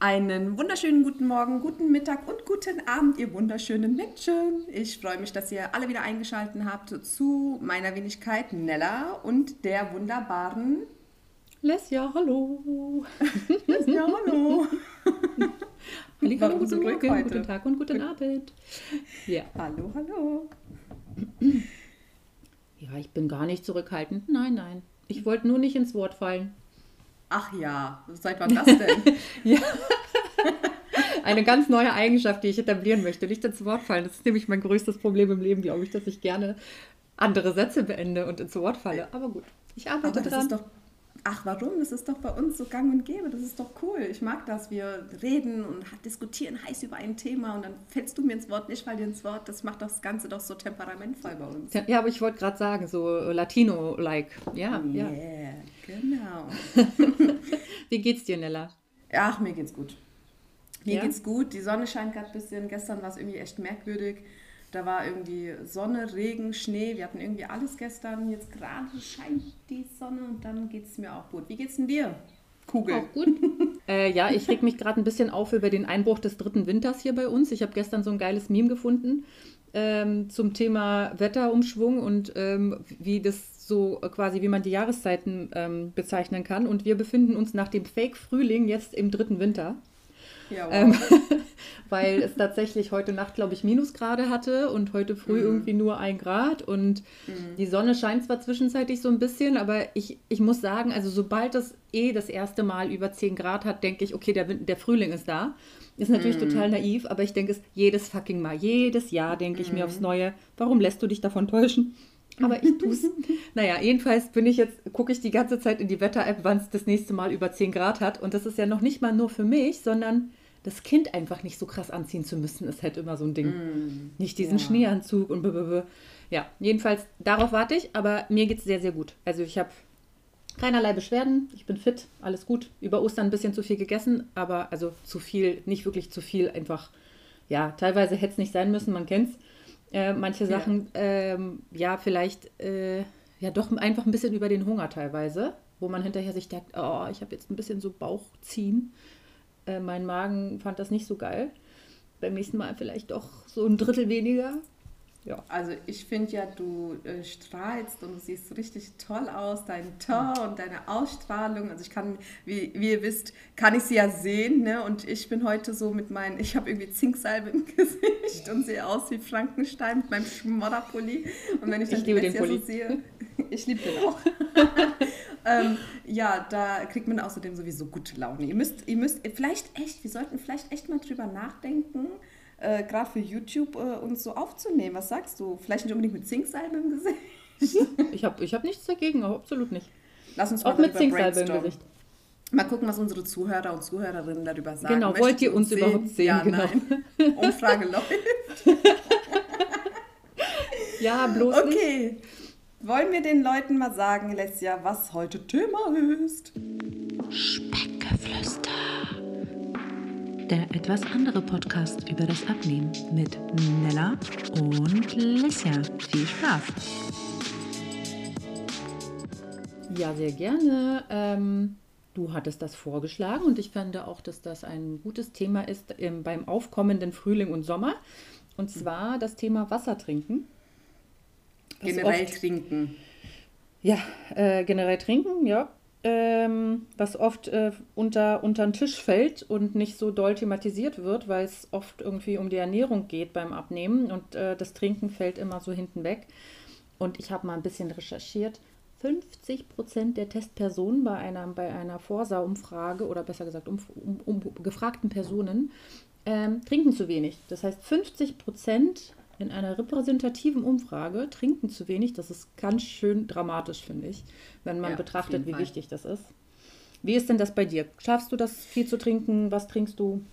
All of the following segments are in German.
Einen wunderschönen guten Morgen, guten Mittag und guten Abend, ihr wunderschönen Menschen. Ich freue mich, dass ihr alle wieder eingeschaltet habt zu meiner Wenigkeit Nella und der wunderbaren Lesja, hallo. Lesja, hallo. Hallo, guten Morgen, heute? guten Tag und guten Abend. Ja. Hallo, hallo. Ja, ich bin gar nicht zurückhaltend. Nein, nein. Ich wollte nur nicht ins Wort fallen. Ach ja, seit wann das denn? ja. Eine ganz neue Eigenschaft, die ich etablieren möchte. Nicht ins Wort fallen. Das ist nämlich mein größtes Problem im Leben, glaube ich, dass ich gerne andere Sätze beende und ins Wort falle. Aber gut, ich arbeite Aber dran. Doch, ach, warum? Das ist doch bei uns so gang und gäbe. Das ist doch cool. Ich mag das. Wir reden und diskutieren heiß über ein Thema und dann fällst du mir ins Wort, nicht fall dir ins Wort. Das macht das Ganze doch so temperamentvoll bei uns. Ja, aber ich wollte gerade sagen, so Latino-like. Ja, yeah, ja. genau. Wie geht's dir, Nella? Ach, mir geht's gut. Mir ja? geht's gut. Die Sonne scheint gerade ein bisschen. Gestern war es irgendwie echt merkwürdig. Da war irgendwie Sonne, Regen, Schnee. Wir hatten irgendwie alles gestern. Jetzt gerade scheint die Sonne und dann geht es mir auch gut. Wie geht's denn dir? Kugel. Auch gut. äh, ja, ich reg mich gerade ein bisschen auf über den Einbruch des dritten Winters hier bei uns. Ich habe gestern so ein geiles Meme gefunden ähm, zum Thema Wetterumschwung und ähm, wie das so quasi, wie man die Jahreszeiten ähm, bezeichnen kann. Und wir befinden uns nach dem Fake-Frühling jetzt im dritten Winter. Ja, wow. ähm, weil es tatsächlich heute Nacht, glaube ich, Minusgrade hatte und heute früh mhm. irgendwie nur ein Grad. Und mhm. die Sonne scheint zwar zwischenzeitlich so ein bisschen, aber ich, ich muss sagen, also sobald es eh das erste Mal über 10 Grad hat, denke ich, okay, der, der Frühling ist da. Ist natürlich mhm. total naiv, aber ich denke es jedes fucking Mal, jedes Jahr denke ich mir mhm. aufs Neue, warum lässt du dich davon täuschen? Aber ich tue es. naja, jedenfalls bin ich jetzt, gucke ich die ganze Zeit in die Wetter-App, wann es das nächste Mal über 10 Grad hat. Und das ist ja noch nicht mal nur für mich, sondern das Kind einfach nicht so krass anziehen zu müssen, ist halt immer so ein Ding. Mm, nicht diesen ja. Schneeanzug und blablabla. Ja, jedenfalls darauf warte ich, aber mir geht es sehr, sehr gut. Also ich habe keinerlei Beschwerden, ich bin fit, alles gut. Über Ostern ein bisschen zu viel gegessen, aber also zu viel, nicht wirklich zu viel, einfach, ja, teilweise hätte es nicht sein müssen, man kennt es. Äh, manche Sachen, ja, ähm, ja vielleicht, äh, ja doch einfach ein bisschen über den Hunger teilweise, wo man hinterher sich denkt, oh, ich habe jetzt ein bisschen so Bauchziehen. Äh, mein Magen fand das nicht so geil. Beim nächsten Mal vielleicht doch so ein Drittel weniger. Ja. Also ich finde ja, du äh, strahlst und du siehst richtig toll aus, dein Ton und deine Ausstrahlung. Also ich kann, wie, wie ihr wisst, kann ich sie ja sehen. Ne? Und ich bin heute so mit meinen, ich habe irgendwie Zinksalbe im Gesicht und sehe aus wie Frankenstein mit meinem Schmodderpulli. Und wenn ich dann ich liebe den Pulli. so sehe, ich liebe den auch. ähm, ja, da kriegt man außerdem sowieso gute Laune. Ihr müsst, ihr müsst vielleicht echt, wir sollten vielleicht echt mal drüber nachdenken, äh, gerade für YouTube äh, uns so aufzunehmen. Was sagst du? Vielleicht nicht unbedingt mit Zinksalbe im Gesicht? ich habe ich hab nichts dagegen, absolut nicht. Lass uns Auch mit Zinksalbe im Gesicht. Mal gucken, was unsere Zuhörer und Zuhörerinnen darüber sagen. Genau, Möchtet wollt ihr uns sehen? überhaupt sehen? Ja, genau. nein. Umfrage läuft. ja, bloß Okay. Nicht. Wollen wir den Leuten mal sagen, Alessia, was heute Thema ist? Speckgeflüster der etwas andere Podcast über das Abnehmen mit Nella und Lissia. Viel Spaß! Ja, sehr gerne. Ähm, du hattest das vorgeschlagen und ich finde auch, dass das ein gutes Thema ist im, beim aufkommenden Frühling und Sommer. Und zwar das Thema Wasser trinken. Generell oft, trinken. Ja, äh, generell trinken, ja ähm, was oft äh, unter, unter den Tisch fällt und nicht so doll thematisiert wird, weil es oft irgendwie um die Ernährung geht beim Abnehmen und äh, das Trinken fällt immer so hinten weg. Und ich habe mal ein bisschen recherchiert. 50 Prozent der Testpersonen bei einer, bei einer Forsa-Umfrage oder besser gesagt um, um, um gefragten Personen ähm, trinken zu wenig. Das heißt, 50 Prozent in einer repräsentativen Umfrage trinken zu wenig. Das ist ganz schön dramatisch, finde ich, wenn man ja, betrachtet, wie Fall. wichtig das ist. Wie ist denn das bei dir? Schaffst du das viel zu trinken? Was trinkst du?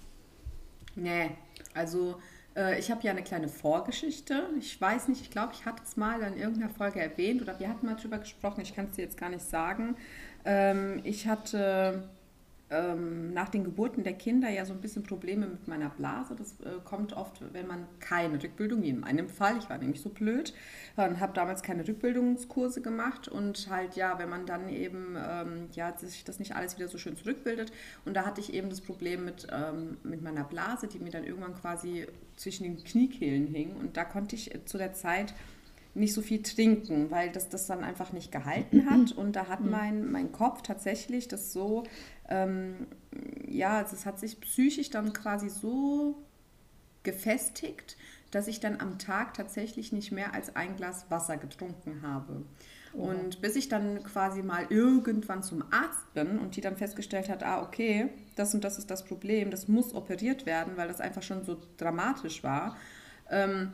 Nee, also äh, ich habe ja eine kleine Vorgeschichte. Ich weiß nicht, ich glaube, ich hatte es mal in irgendeiner Folge erwähnt oder wir hatten mal drüber gesprochen. Ich kann es dir jetzt gar nicht sagen. Ähm, ich hatte ähm, nach den Geburten der Kinder ja so ein bisschen Probleme mit meiner Blase. Das äh, kommt oft, wenn man keine Rückbildung, wie in meinem Fall, ich war nämlich so blöd, und habe damals keine Rückbildungskurse gemacht und halt ja, wenn man dann eben ähm, ja sich das nicht alles wieder so schön zurückbildet und da hatte ich eben das Problem mit, ähm, mit meiner Blase, die mir dann irgendwann quasi zwischen den Kniekehlen hing und da konnte ich zu der Zeit nicht so viel trinken, weil das das dann einfach nicht gehalten hat. Und da hat mhm. mein, mein Kopf tatsächlich das so, ähm, ja, es hat sich psychisch dann quasi so gefestigt, dass ich dann am Tag tatsächlich nicht mehr als ein Glas Wasser getrunken habe. Oh. Und bis ich dann quasi mal irgendwann zum Arzt bin und die dann festgestellt hat, ah, okay, das und das ist das Problem, das muss operiert werden, weil das einfach schon so dramatisch war. Ähm,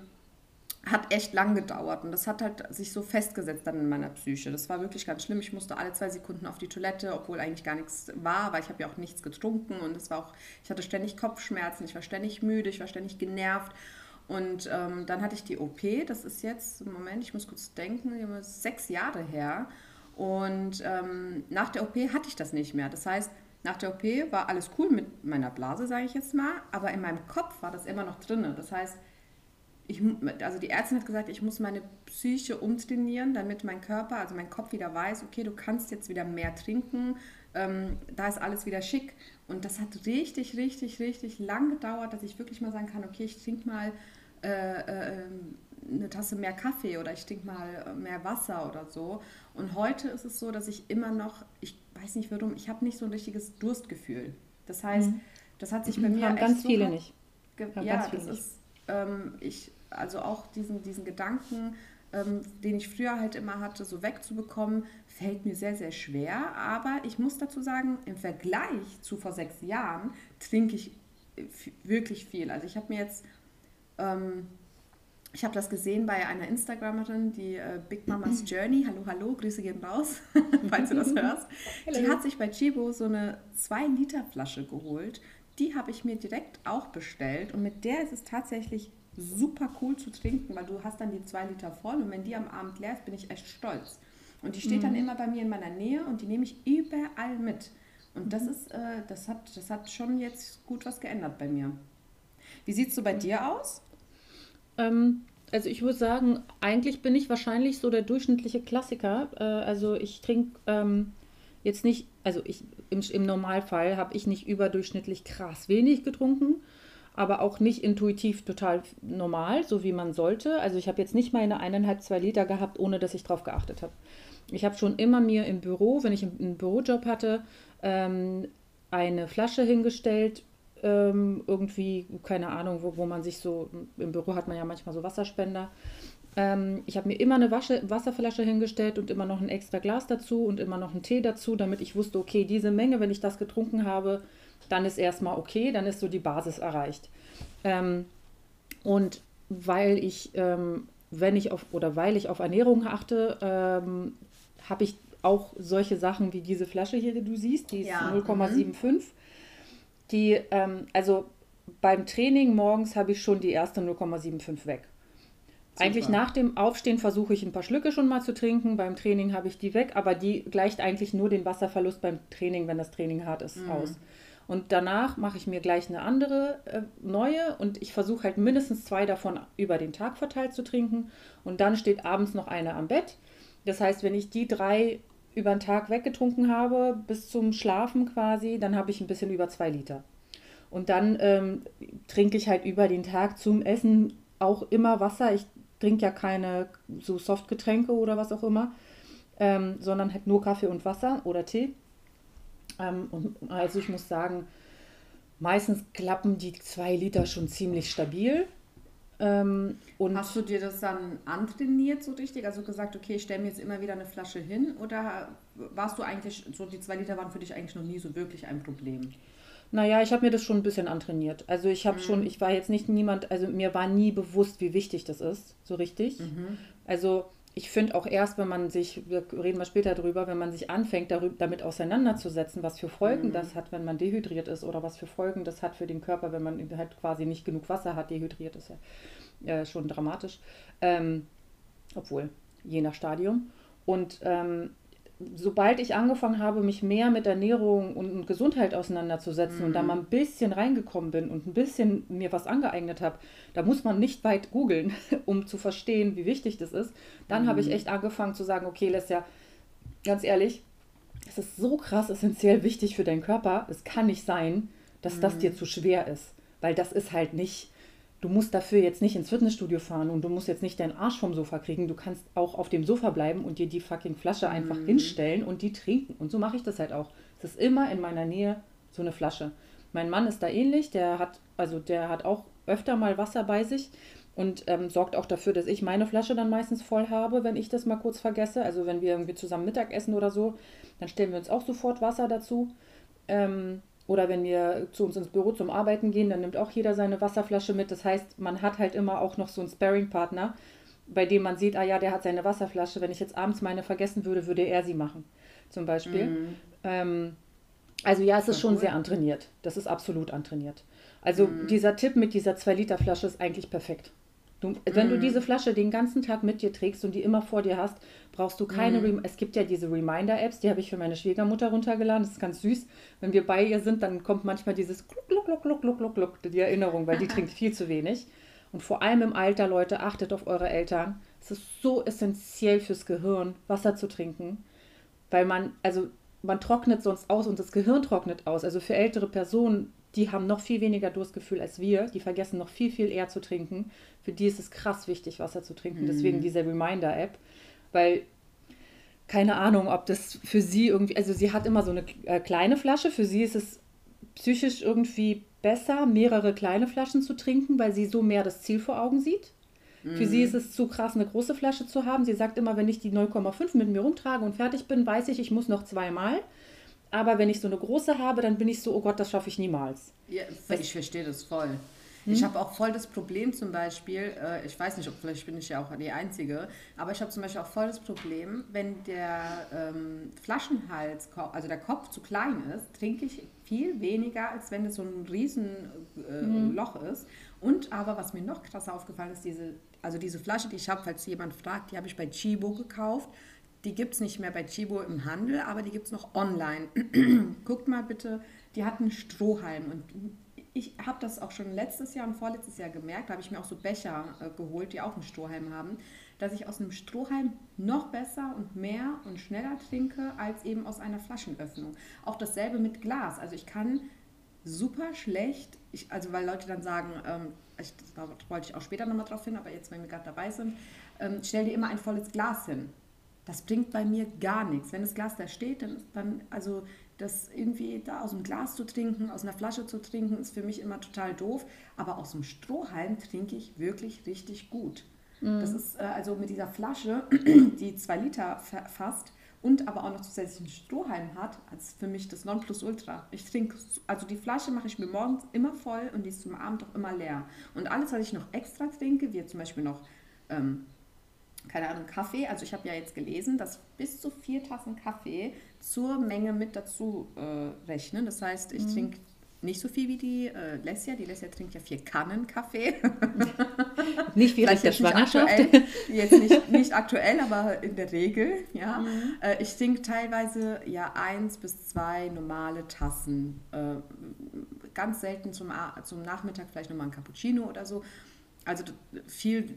hat echt lang gedauert und das hat halt sich so festgesetzt dann in meiner Psyche. Das war wirklich ganz schlimm. Ich musste alle zwei Sekunden auf die Toilette, obwohl eigentlich gar nichts war, weil ich habe ja auch nichts getrunken und es war auch, ich hatte ständig Kopfschmerzen, ich war ständig müde, ich war ständig genervt und ähm, dann hatte ich die OP. Das ist jetzt Moment, ich muss kurz denken, sechs Jahre her und ähm, nach der OP hatte ich das nicht mehr. Das heißt nach der OP war alles cool mit meiner Blase, sage ich jetzt mal, aber in meinem Kopf war das immer noch drin. Das heißt ich, also die Ärztin hat gesagt, ich muss meine Psyche umtrainieren, damit mein Körper, also mein Kopf wieder weiß, okay, du kannst jetzt wieder mehr trinken, ähm, da ist alles wieder schick. Und das hat richtig, richtig, richtig lang gedauert, dass ich wirklich mal sagen kann, okay, ich trinke mal äh, äh, eine Tasse mehr Kaffee oder ich trinke mal mehr Wasser oder so. Und heute ist es so, dass ich immer noch, ich weiß nicht warum, ich habe nicht so ein richtiges Durstgefühl. Das heißt, mhm. das hat sich bei mir haben ganz viele so nicht. Ja, ganz viele das nicht. ist, ähm, ich also auch diesen, diesen Gedanken, ähm, den ich früher halt immer hatte, so wegzubekommen, fällt mir sehr, sehr schwer. Aber ich muss dazu sagen, im Vergleich zu vor sechs Jahren trinke ich wirklich viel. Also ich habe mir jetzt, ähm, ich habe das gesehen bei einer Instagramerin, die äh, Big Mamas Journey, hallo, hallo, Grüße gehen raus, falls du das hörst. Die hat sich bei Chibo so eine 2-Liter-Flasche geholt. Die habe ich mir direkt auch bestellt und mit der ist es tatsächlich super cool zu trinken, weil du hast dann die zwei Liter voll und wenn die am Abend leer ist, bin ich echt stolz. Und die steht mhm. dann immer bei mir in meiner Nähe und die nehme ich überall mit. Und das mhm. ist, äh, das hat, das hat schon jetzt gut was geändert bei mir. Wie sieht es so bei dir aus? Ähm, also ich würde sagen, eigentlich bin ich wahrscheinlich so der durchschnittliche Klassiker. Äh, also ich trinke ähm, jetzt nicht, also ich im, im Normalfall habe ich nicht überdurchschnittlich krass wenig getrunken aber auch nicht intuitiv total normal, so wie man sollte. Also ich habe jetzt nicht meine eineinhalb, zwei Liter gehabt, ohne dass ich darauf geachtet habe. Ich habe schon immer mir im Büro, wenn ich einen Bürojob hatte, ähm, eine Flasche hingestellt, ähm, irgendwie, keine Ahnung, wo, wo man sich so, im Büro hat man ja manchmal so Wasserspender. Ähm, ich habe mir immer eine Wasche, Wasserflasche hingestellt und immer noch ein extra Glas dazu und immer noch einen Tee dazu, damit ich wusste, okay, diese Menge, wenn ich das getrunken habe, dann ist erstmal okay, dann ist so die Basis erreicht. Ähm, und weil ich, ähm, wenn ich auf oder weil ich auf Ernährung achte, ähm, habe ich auch solche Sachen wie diese Flasche hier, die du siehst, die ist ja. 0,75. Mhm. Die, ähm, also beim Training morgens habe ich schon die erste 0,75 weg. Super. Eigentlich nach dem Aufstehen versuche ich ein paar Schlücke schon mal zu trinken. Beim Training habe ich die weg, aber die gleicht eigentlich nur den Wasserverlust beim Training, wenn das Training hart ist, mhm. aus. Und danach mache ich mir gleich eine andere äh, neue und ich versuche halt mindestens zwei davon über den Tag verteilt zu trinken. Und dann steht abends noch eine am Bett. Das heißt, wenn ich die drei über den Tag weggetrunken habe, bis zum Schlafen quasi, dann habe ich ein bisschen über zwei Liter. Und dann ähm, trinke ich halt über den Tag zum Essen auch immer Wasser. Ich trinke ja keine so Softgetränke oder was auch immer, ähm, sondern halt nur Kaffee und Wasser oder Tee. Ähm, und also ich muss sagen, meistens klappen die zwei Liter schon ziemlich stabil. Ähm, und Hast du dir das dann antrainiert so richtig? Also gesagt, okay, ich stelle mir jetzt immer wieder eine Flasche hin? Oder warst du eigentlich, so die zwei Liter waren für dich eigentlich noch nie so wirklich ein Problem? Naja, ich habe mir das schon ein bisschen antrainiert. Also ich habe mhm. schon, ich war jetzt nicht niemand, also mir war nie bewusst, wie wichtig das ist, so richtig. Mhm. Also ich finde auch erst, wenn man sich, wir reden mal später drüber, wenn man sich anfängt, darüber, damit auseinanderzusetzen, was für Folgen mhm. das hat, wenn man dehydriert ist oder was für Folgen das hat für den Körper, wenn man halt quasi nicht genug Wasser hat, dehydriert ist ja äh, schon dramatisch. Ähm, obwohl, je nach Stadium. Und ähm, sobald ich angefangen habe, mich mehr mit Ernährung und Gesundheit auseinanderzusetzen mhm. und da mal ein bisschen reingekommen bin und ein bisschen mir was angeeignet habe, da muss man nicht weit googeln, um zu verstehen, wie wichtig das ist. Dann mhm. habe ich mhm. echt angefangen zu sagen, okay, Lesja, ganz ehrlich, es ist so krass essentiell wichtig für deinen Körper. Es kann nicht sein, dass mhm. das dir zu schwer ist, weil das ist halt nicht du musst dafür jetzt nicht ins Fitnessstudio fahren und du musst jetzt nicht deinen Arsch vom Sofa kriegen. Du kannst auch auf dem Sofa bleiben und dir die fucking Flasche einfach mhm. hinstellen und die trinken. Und so mache ich das halt auch. Es ist immer in meiner Nähe so eine Flasche. Mein Mann ist da ähnlich, der hat, also der hat auch öfter mal Wasser bei sich und ähm, sorgt auch dafür, dass ich meine Flasche dann meistens voll habe, wenn ich das mal kurz vergesse. Also wenn wir irgendwie zusammen Mittag essen oder so, dann stellen wir uns auch sofort Wasser dazu. Ähm, oder wenn wir zu uns ins Büro zum Arbeiten gehen, dann nimmt auch jeder seine Wasserflasche mit. Das heißt, man hat halt immer auch noch so einen Sparing-Partner, bei dem man sieht, ah ja, der hat seine Wasserflasche. Wenn ich jetzt abends meine vergessen würde, würde er sie machen, zum Beispiel. Mhm. Ähm, also ja, es ist schon cool. sehr antrainiert. Das ist absolut antrainiert. Also mhm. dieser Tipp mit dieser 2-Liter-Flasche ist eigentlich perfekt. Du, wenn mm. du diese Flasche den ganzen Tag mit dir trägst und die immer vor dir hast, brauchst du keine. Mm. Es gibt ja diese Reminder-Apps, die habe ich für meine Schwiegermutter runtergeladen. Das ist ganz süß. Wenn wir bei ihr sind, dann kommt manchmal dieses Gluck, Gluck, Gluck, Gluck, Gluck, Gluck, Gluck, die Erinnerung, weil die trinkt viel zu wenig. Und vor allem im Alter, Leute, achtet auf eure Eltern. Es ist so essentiell fürs Gehirn, Wasser zu trinken, weil man, also man trocknet sonst aus und das Gehirn trocknet aus. Also für ältere Personen die haben noch viel weniger Durstgefühl als wir. Die vergessen noch viel, viel eher zu trinken. Für die ist es krass wichtig, Wasser zu trinken. Mhm. Deswegen diese Reminder-App. Weil, keine Ahnung, ob das für sie irgendwie, also sie hat immer so eine äh, kleine Flasche. Für sie ist es psychisch irgendwie besser, mehrere kleine Flaschen zu trinken, weil sie so mehr das Ziel vor Augen sieht. Mhm. Für sie mhm. ist es zu krass, eine große Flasche zu haben. Sie sagt immer, wenn ich die 0,5 mit mir rumtrage und fertig bin, weiß ich, ich muss noch zweimal. Aber wenn ich so eine große habe, dann bin ich so, oh Gott, das schaffe ich niemals. Ja, ich verstehe das voll. Hm? Ich habe auch voll das Problem zum Beispiel, äh, ich weiß nicht, ob vielleicht bin ich ja auch die Einzige, aber ich habe zum Beispiel auch voll das Problem, wenn der ähm, Flaschenhals, also der Kopf zu klein ist, trinke ich viel weniger, als wenn es so ein riesen äh, hm. Loch ist. Und aber, was mir noch krasser aufgefallen ist, diese, also diese Flasche, die ich habe, falls jemand fragt, die habe ich bei Chibo gekauft. Die gibt es nicht mehr bei Chibo im Handel, aber die gibt es noch online. Guckt mal bitte, die hat einen Strohhalm. Und ich habe das auch schon letztes Jahr und vorletztes Jahr gemerkt, da habe ich mir auch so Becher äh, geholt, die auch einen Strohhalm haben, dass ich aus einem Strohhalm noch besser und mehr und schneller trinke als eben aus einer Flaschenöffnung. Auch dasselbe mit Glas. Also ich kann super schlecht, ich, also weil Leute dann sagen, ähm, ich, da wollte ich auch später nochmal drauf hin, aber jetzt, wenn wir gerade dabei sind, ähm, stell dir immer ein volles Glas hin. Das bringt bei mir gar nichts. Wenn das Glas da steht, dann, dann also das irgendwie da aus dem Glas zu trinken, aus einer Flasche zu trinken, ist für mich immer total doof. Aber aus dem Strohhalm trinke ich wirklich richtig gut. Mhm. Das ist äh, also mit dieser Flasche, die zwei Liter fasst und aber auch noch zusätzlich einen Strohhalm hat, als für mich das Nonplusultra. Ich trinke, also die Flasche mache ich mir morgens immer voll und die ist zum Abend auch immer leer. Und alles, was ich noch extra trinke, wie zum Beispiel noch ähm, keine Ahnung, Kaffee. Also ich habe ja jetzt gelesen, dass bis zu vier Tassen Kaffee zur Menge mit dazu äh, rechnen. Das heißt, ich mhm. trinke nicht so viel wie die äh, Lesja. Die Lesja trinkt ja vier Kannen Kaffee. nicht wie der Schwangerschaft. Aktuell, jetzt nicht, nicht aktuell, aber in der Regel. Ja. Mhm. Äh, ich trinke teilweise ja eins bis zwei normale Tassen. Äh, ganz selten zum, zum Nachmittag vielleicht nochmal ein Cappuccino oder so. Also viel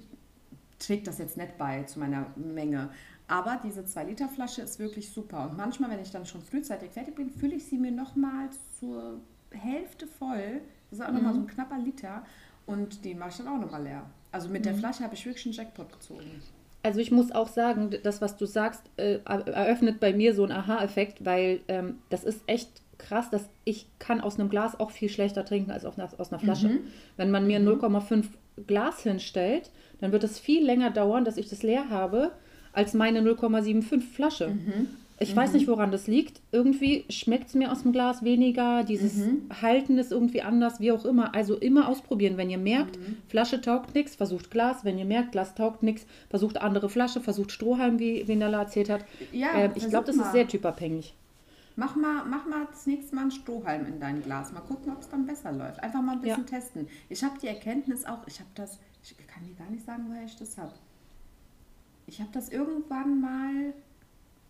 trägt das jetzt nicht bei zu meiner Menge. Aber diese 2-Liter-Flasche ist wirklich super. Und manchmal, wenn ich dann schon frühzeitig fertig bin, fülle ich sie mir nochmal zur Hälfte voll. Das ist auch mhm. nochmal so ein knapper Liter. Und die mache ich dann auch nochmal leer. Also mit mhm. der Flasche habe ich wirklich einen Jackpot gezogen. Also ich muss auch sagen, das, was du sagst, äh, eröffnet bei mir so einen Aha-Effekt, weil ähm, das ist echt krass, dass ich kann aus einem Glas auch viel schlechter trinken als aus einer, aus einer Flasche. Mhm. Wenn man mir 0,5 mhm. Glas hinstellt, dann wird es viel länger dauern, dass ich das leer habe, als meine 0,75 Flasche. Mhm. Ich mhm. weiß nicht, woran das liegt. Irgendwie schmeckt es mir aus dem Glas weniger. Dieses mhm. Halten ist irgendwie anders, wie auch immer. Also immer ausprobieren. Wenn ihr merkt, mhm. Flasche taugt nichts, versucht Glas. Wenn ihr merkt, Glas taugt nichts, versucht andere Flasche, versucht Strohhalm, wie, Nella erzählt hat. Ja, äh, ich glaube, das mal. ist sehr typabhängig. Mach mal, mach mal das nächste Mal einen Strohhalm in dein Glas. Mal gucken, ob es dann besser läuft. Einfach mal ein bisschen ja. testen. Ich habe die Erkenntnis auch, ich habe das ich kann dir gar nicht sagen, woher ich das habe. Ich habe das irgendwann mal,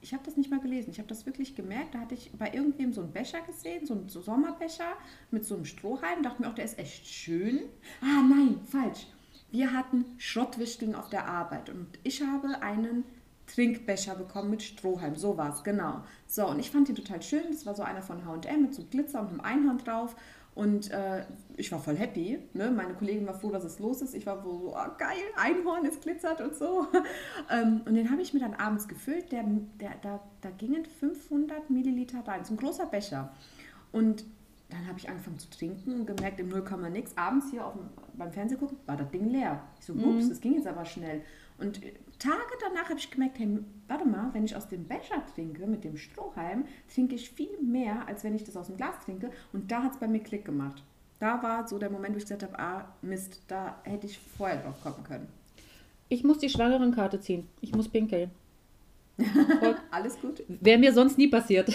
ich habe das nicht mal gelesen. Ich habe das wirklich gemerkt. Da hatte ich bei irgendwem so einen Becher gesehen, so einen Sommerbecher mit so einem Strohhalm. Dachte mir auch, der ist echt schön. Ah, nein, falsch. Wir hatten Schrottwichteln auf der Arbeit und ich habe einen Trinkbecher bekommen mit Strohhalm. So war es, genau. So, und ich fand den total schön. Das war so einer von HM mit so Glitzer und einem Einhorn drauf. Und äh, ich war voll happy. Ne? Meine Kollegin war froh, dass es los ist. Ich war so, oh, geil, Einhorn, es glitzert und so. ähm, und den habe ich mir dann abends gefüllt. Der, der, da, da gingen 500 Milliliter rein. So ein großer Becher. Und dann habe ich angefangen zu trinken und gemerkt, im 0, nix. Abends hier auf dem, beim Fernsehen gucken, war das Ding leer. Ich so, ups, mhm. das ging jetzt aber schnell. Und Tage danach habe ich gemerkt, hey, warte mal, wenn ich aus dem Becher trinke, mit dem Strohhalm, trinke ich viel mehr, als wenn ich das aus dem Glas trinke. Und da hat es bei mir Klick gemacht. Da war so der Moment, wo ich gesagt habe, ah, Mist, da hätte ich vorher drauf kommen können. Ich muss die Schwangerenkarte ziehen. Ich muss pinkeln. Alles gut. Wäre mir sonst nie passiert.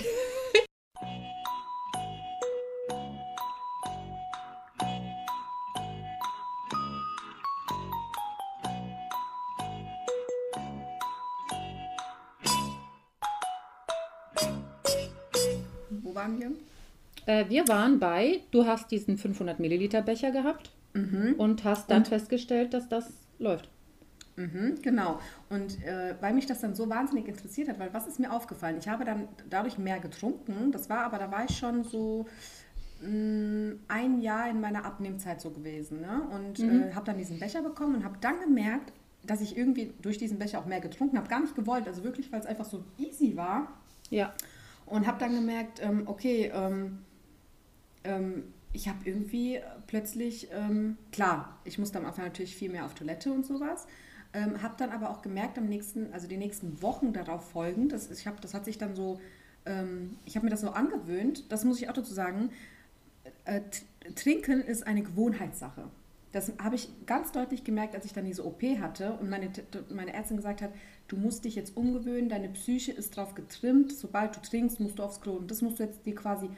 Äh, wir waren bei, du hast diesen 500 Milliliter Becher gehabt mhm. und hast dann und? festgestellt, dass das läuft. Mhm, genau. Und äh, weil mich das dann so wahnsinnig interessiert hat, weil was ist mir aufgefallen? Ich habe dann dadurch mehr getrunken. Das war aber, da war ich schon so mh, mm, ein Jahr in meiner Abnehmzeit so gewesen. Ne? Und mhm. äh, habe dann diesen Becher bekommen und habe dann gemerkt, dass ich irgendwie durch diesen Becher auch mehr getrunken habe. Gar nicht gewollt, also wirklich, weil es einfach so easy war. Ja. Und habe dann gemerkt, ähm, okay, ähm, ähm, ich habe irgendwie plötzlich, ähm, klar, ich musste am Anfang natürlich viel mehr auf Toilette und sowas, ähm, habe dann aber auch gemerkt, am nächsten, also die nächsten Wochen darauf folgend, das, ich hab, das hat sich dann so, ähm, ich habe mir das so angewöhnt, das muss ich auch dazu sagen, äh, Trinken ist eine Gewohnheitssache. Das habe ich ganz deutlich gemerkt, als ich dann diese OP hatte und meine, meine Ärztin gesagt hat, du musst dich jetzt umgewöhnen, deine Psyche ist darauf getrimmt, sobald du trinkst, musst du aufs Klo. Und das musst du jetzt dir quasi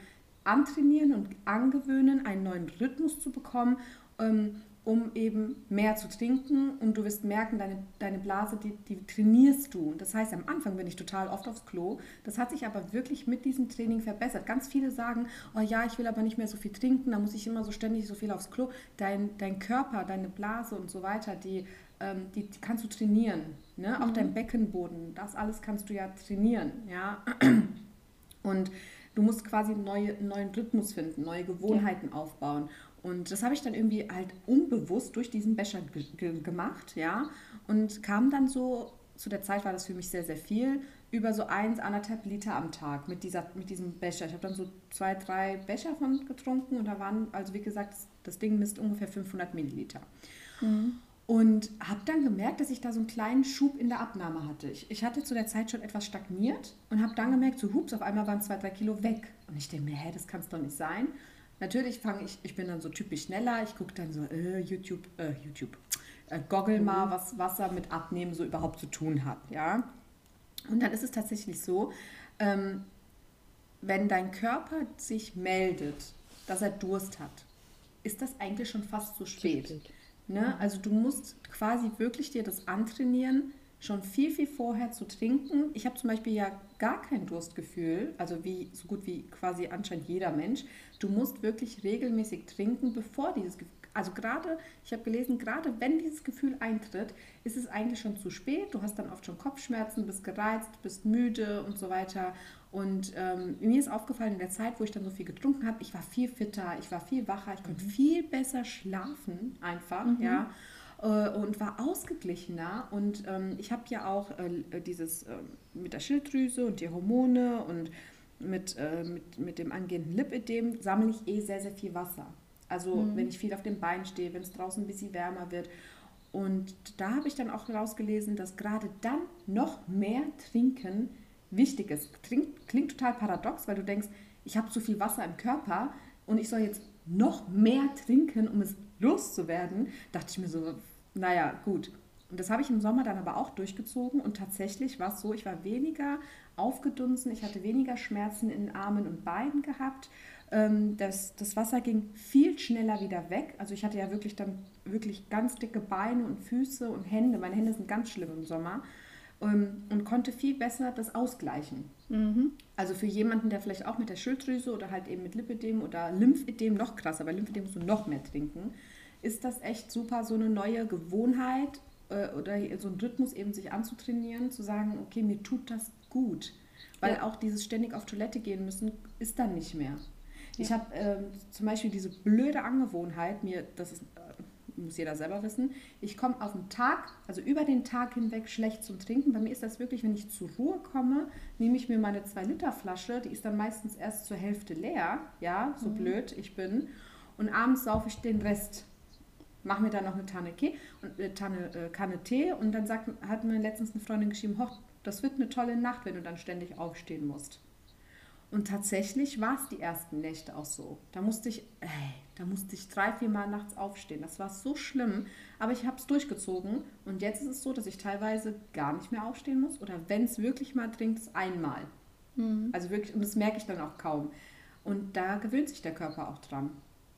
antrainieren und angewöhnen, einen neuen Rhythmus zu bekommen, ähm, um eben mehr zu trinken. Und du wirst merken, deine, deine Blase, die, die trainierst du. Das heißt, am Anfang bin ich total oft aufs Klo. Das hat sich aber wirklich mit diesem Training verbessert. Ganz viele sagen, oh ja, ich will aber nicht mehr so viel trinken, da muss ich immer so ständig so viel aufs Klo. Dein, dein Körper, deine Blase und so weiter, die, ähm, die, kannst du trainieren. Ne? Mhm. Auch dein Beckenboden, das alles kannst du ja trainieren. Ja? Und du musst quasi einen neue, neuen Rhythmus finden, neue Gewohnheiten ja. aufbauen. Und das habe ich dann irgendwie halt unbewusst durch diesen Becher gemacht, ja. Und kam dann so, zu der Zeit war das für mich sehr, sehr viel, über so eins, anderthalb Liter am Tag mit, dieser, mit diesem Becher. Ich habe dann so zwei, drei Becher von getrunken und da waren, also wie gesagt, das Ding misst ungefähr 500 Milliliter. Mhm. Und habe dann gemerkt, dass ich da so einen kleinen Schub in der Abnahme hatte. Ich, ich hatte zu der Zeit schon etwas stagniert und habe dann gemerkt, so hups, auf einmal waren zwei, drei Kilo weg. Und ich denke mir, hä, das kann es doch nicht sein. Natürlich fange ich, ich bin dann so typisch schneller, ich gucke dann so, äh, YouTube, äh, YouTube, äh, goggle mhm. mal, was Wasser mit Abnehmen so überhaupt zu tun hat, ja. Und dann ist es tatsächlich so, ähm, wenn dein Körper sich meldet, dass er Durst hat, ist das eigentlich schon fast zu spät. Zu spät. Ne? Also du musst quasi wirklich dir das antrainieren, schon viel, viel vorher zu trinken. Ich habe zum Beispiel ja gar kein Durstgefühl, also wie so gut wie quasi anscheinend jeder Mensch. Du musst wirklich regelmäßig trinken, bevor dieses Gefühl, also gerade, ich habe gelesen, gerade wenn dieses Gefühl eintritt, ist es eigentlich schon zu spät. Du hast dann oft schon Kopfschmerzen, bist gereizt, bist müde und so weiter. Und ähm, mir ist aufgefallen, in der Zeit, wo ich dann so viel getrunken habe, ich war viel fitter, ich war viel wacher, ich konnte mhm. viel besser schlafen einfach, mhm. ja äh, und war ausgeglichener. Und ähm, ich habe ja auch äh, dieses äh, mit der Schilddrüse und die Hormone und mit, äh, mit, mit dem angehenden Lipödem sammle ich eh sehr, sehr viel Wasser. Also mhm. wenn ich viel auf dem Bein stehe, wenn es draußen ein bisschen wärmer wird. Und da habe ich dann auch herausgelesen, dass gerade dann noch mehr Trinken wichtig ist. Klingt, klingt total paradox, weil du denkst, ich habe so viel Wasser im Körper und ich soll jetzt noch mehr trinken, um es loszuwerden. Dachte ich mir so, naja, gut. Und das habe ich im Sommer dann aber auch durchgezogen und tatsächlich war es so, ich war weniger aufgedunsen, ich hatte weniger Schmerzen in Armen und Beinen gehabt. Ähm, das, das Wasser ging viel schneller wieder weg. Also ich hatte ja wirklich dann wirklich ganz dicke Beine und Füße und Hände. Meine Hände sind ganz schlimm im Sommer. Ähm, und konnte viel besser das ausgleichen. Mhm. Also für jemanden, der vielleicht auch mit der Schilddrüse oder halt eben mit Lipidem oder Lymphedem noch krasser, weil Lymphedem musst du noch mehr trinken, ist das echt super, so eine neue Gewohnheit äh, oder so ein Rhythmus eben sich anzutrainieren, zu sagen, okay, mir tut das gut. Weil Ja. auch dieses ständig auf Toilette gehen müssen, ist dann nicht mehr. Ich Ja. habe ähm, zum Beispiel diese blöde Angewohnheit, mir, das ist, muss jeder selber wissen, ich komme auf den Tag, also über den Tag hinweg schlecht zum Trinken. Bei mir ist das wirklich, wenn ich zur Ruhe komme, nehme ich mir meine 2-Liter-Flasche, die ist dann meistens erst zur Hälfte leer, ja, so blöd ich bin. Und abends saufe ich den Rest. Mach mir dann noch eine Tanne, Tee und, äh, Tanne, äh, Kanne Tee und dann sagt, hat mir letztens eine Freundin geschrieben, hoch, das wird eine tolle Nacht, wenn du dann ständig aufstehen musst. Und tatsächlich war es die ersten Nächte auch so. Da musste ich, ey, da musste ich drei, vier Mal nachts aufstehen. Das war so schlimm, aber ich habe es durchgezogen. Und jetzt ist es so, dass ich teilweise gar nicht mehr aufstehen muss. Oder wenn es wirklich mal trinkt, es einmal. Also wirklich, und das merke ich dann auch kaum. Und da gewöhnt sich der Körper auch dran.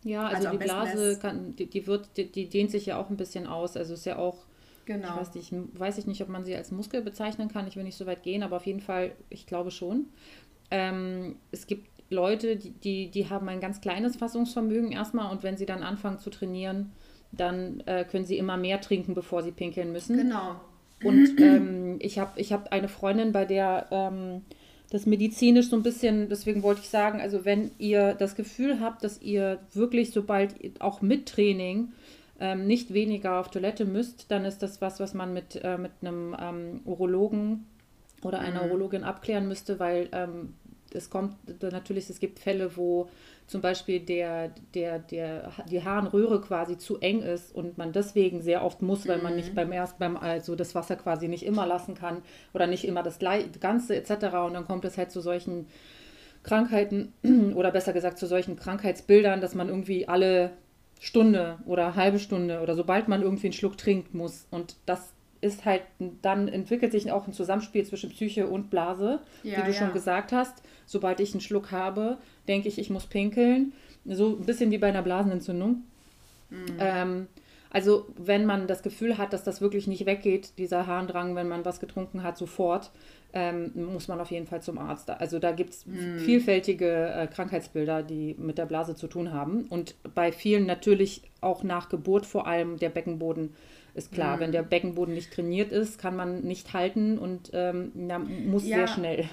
Ja, also, Also die Blase, kann, die, die, wird, die, die dehnt sich ja auch ein bisschen aus. Also ist ja auch, Genau. ich weiß, nicht, weiß ich nicht, ob man sie als Muskel bezeichnen kann. Ich will nicht so weit gehen, aber auf jeden Fall, ich glaube schon. Ähm, es gibt Leute, die, die, die haben ein ganz kleines Fassungsvermögen erstmal und wenn sie dann anfangen zu trainieren, dann äh, können sie immer mehr trinken, bevor sie pinkeln müssen. Genau. Und ähm, ich habe ich hab eine Freundin, bei der ähm, das medizinisch so ein bisschen, deswegen wollte ich sagen, also wenn ihr das Gefühl habt, dass ihr wirklich, sobald auch mit Training ähm, nicht weniger auf Toilette müsst, dann ist das was, was man mit, äh, mit einem ähm, Urologen oder einer Urologin abklären müsste, weil ähm, es kommt natürlich, es gibt Fälle, wo zum Beispiel der, der, der, die Harnröhre quasi zu eng ist und man deswegen sehr oft muss, weil man nicht beim erst beim also das Wasser quasi nicht immer lassen kann oder nicht immer das Ganze etc. Und dann kommt es halt zu solchen Krankheiten oder besser gesagt zu solchen Krankheitsbildern, dass man irgendwie alle Stunde oder halbe Stunde oder sobald man irgendwie einen Schluck trinkt muss. Und das ist halt, dann entwickelt sich auch ein Zusammenspiel zwischen Psyche und Blase, Ja, wie du ja. schon gesagt hast. Sobald ich einen Schluck habe, denke ich, ich muss pinkeln. So ein bisschen wie bei einer Blasenentzündung. Ähm, also wenn man das Gefühl hat, dass das wirklich nicht weggeht, dieser Harndrang, wenn man was getrunken hat, sofort, ähm, muss man auf jeden Fall zum Arzt. Also da gibt es vielfältige äh, Krankheitsbilder, die mit der Blase zu tun haben. Und bei vielen natürlich auch nach Geburt vor allem der Beckenboden ist klar. Wenn der Beckenboden nicht trainiert ist, kann man nicht halten und ähm, na, muss Ja. sehr schnell.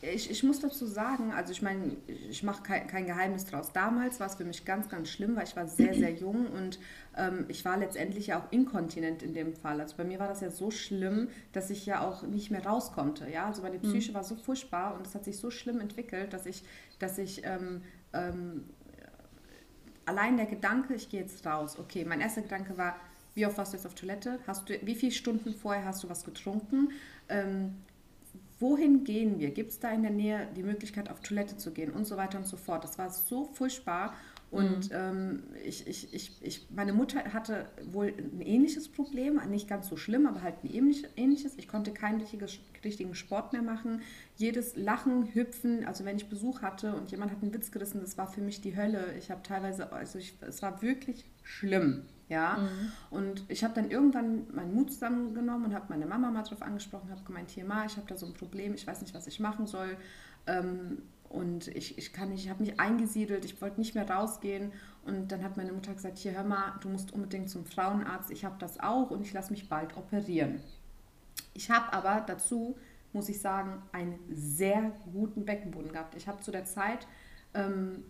Ich, ich muss dazu sagen, also ich meine, ich mache kein, kein Geheimnis draus. Damals war es für mich ganz, ganz schlimm, weil ich war sehr, sehr jung und ähm, ich war letztendlich ja auch inkontinent in dem Fall. Also bei mir war das ja so schlimm, dass ich ja auch nicht mehr raus konnte. Ja? Also meine Psyche war so furchtbar und es hat sich so schlimm entwickelt, dass ich, dass ich ähm, ähm, allein der Gedanke, ich gehe jetzt raus. Okay, mein erster Gedanke war, wie oft warst du jetzt auf Toilette? Hast du, wie viele Stunden vorher hast du was getrunken? Ähm, wohin gehen wir? Gibt es da in der Nähe die Möglichkeit, auf Toilette zu gehen und so weiter und so fort? Das war so furchtbar. Und ähm, ich, ich, ich, ich, meine Mutter hatte wohl ein ähnliches Problem, nicht ganz so schlimm, aber halt ein ähnlich- ähnliches. Ich konnte keinen richtigen Sport mehr machen. Jedes Lachen, Hüpfen, also wenn ich Besuch hatte und jemand hat einen Witz gerissen, das war für mich die Hölle. Ich habe teilweise, also ich, es war wirklich schlimm. Ja, und ich habe dann irgendwann meinen Mut zusammengenommen und habe meine Mama mal drauf angesprochen, habe gemeint, hier Ma, ich habe da so ein Problem, ich weiß nicht, was ich machen soll. Ähm, und ich, ich kann nicht, ich habe mich eingesiedelt, ich wollte nicht mehr rausgehen. Und dann hat meine Mutter gesagt, hier hör mal, du musst unbedingt zum Frauenarzt, ich habe das auch und ich lasse mich bald operieren. Ich habe aber dazu, muss ich sagen, einen sehr guten Beckenboden gehabt. Ich habe zu der Zeit ähm,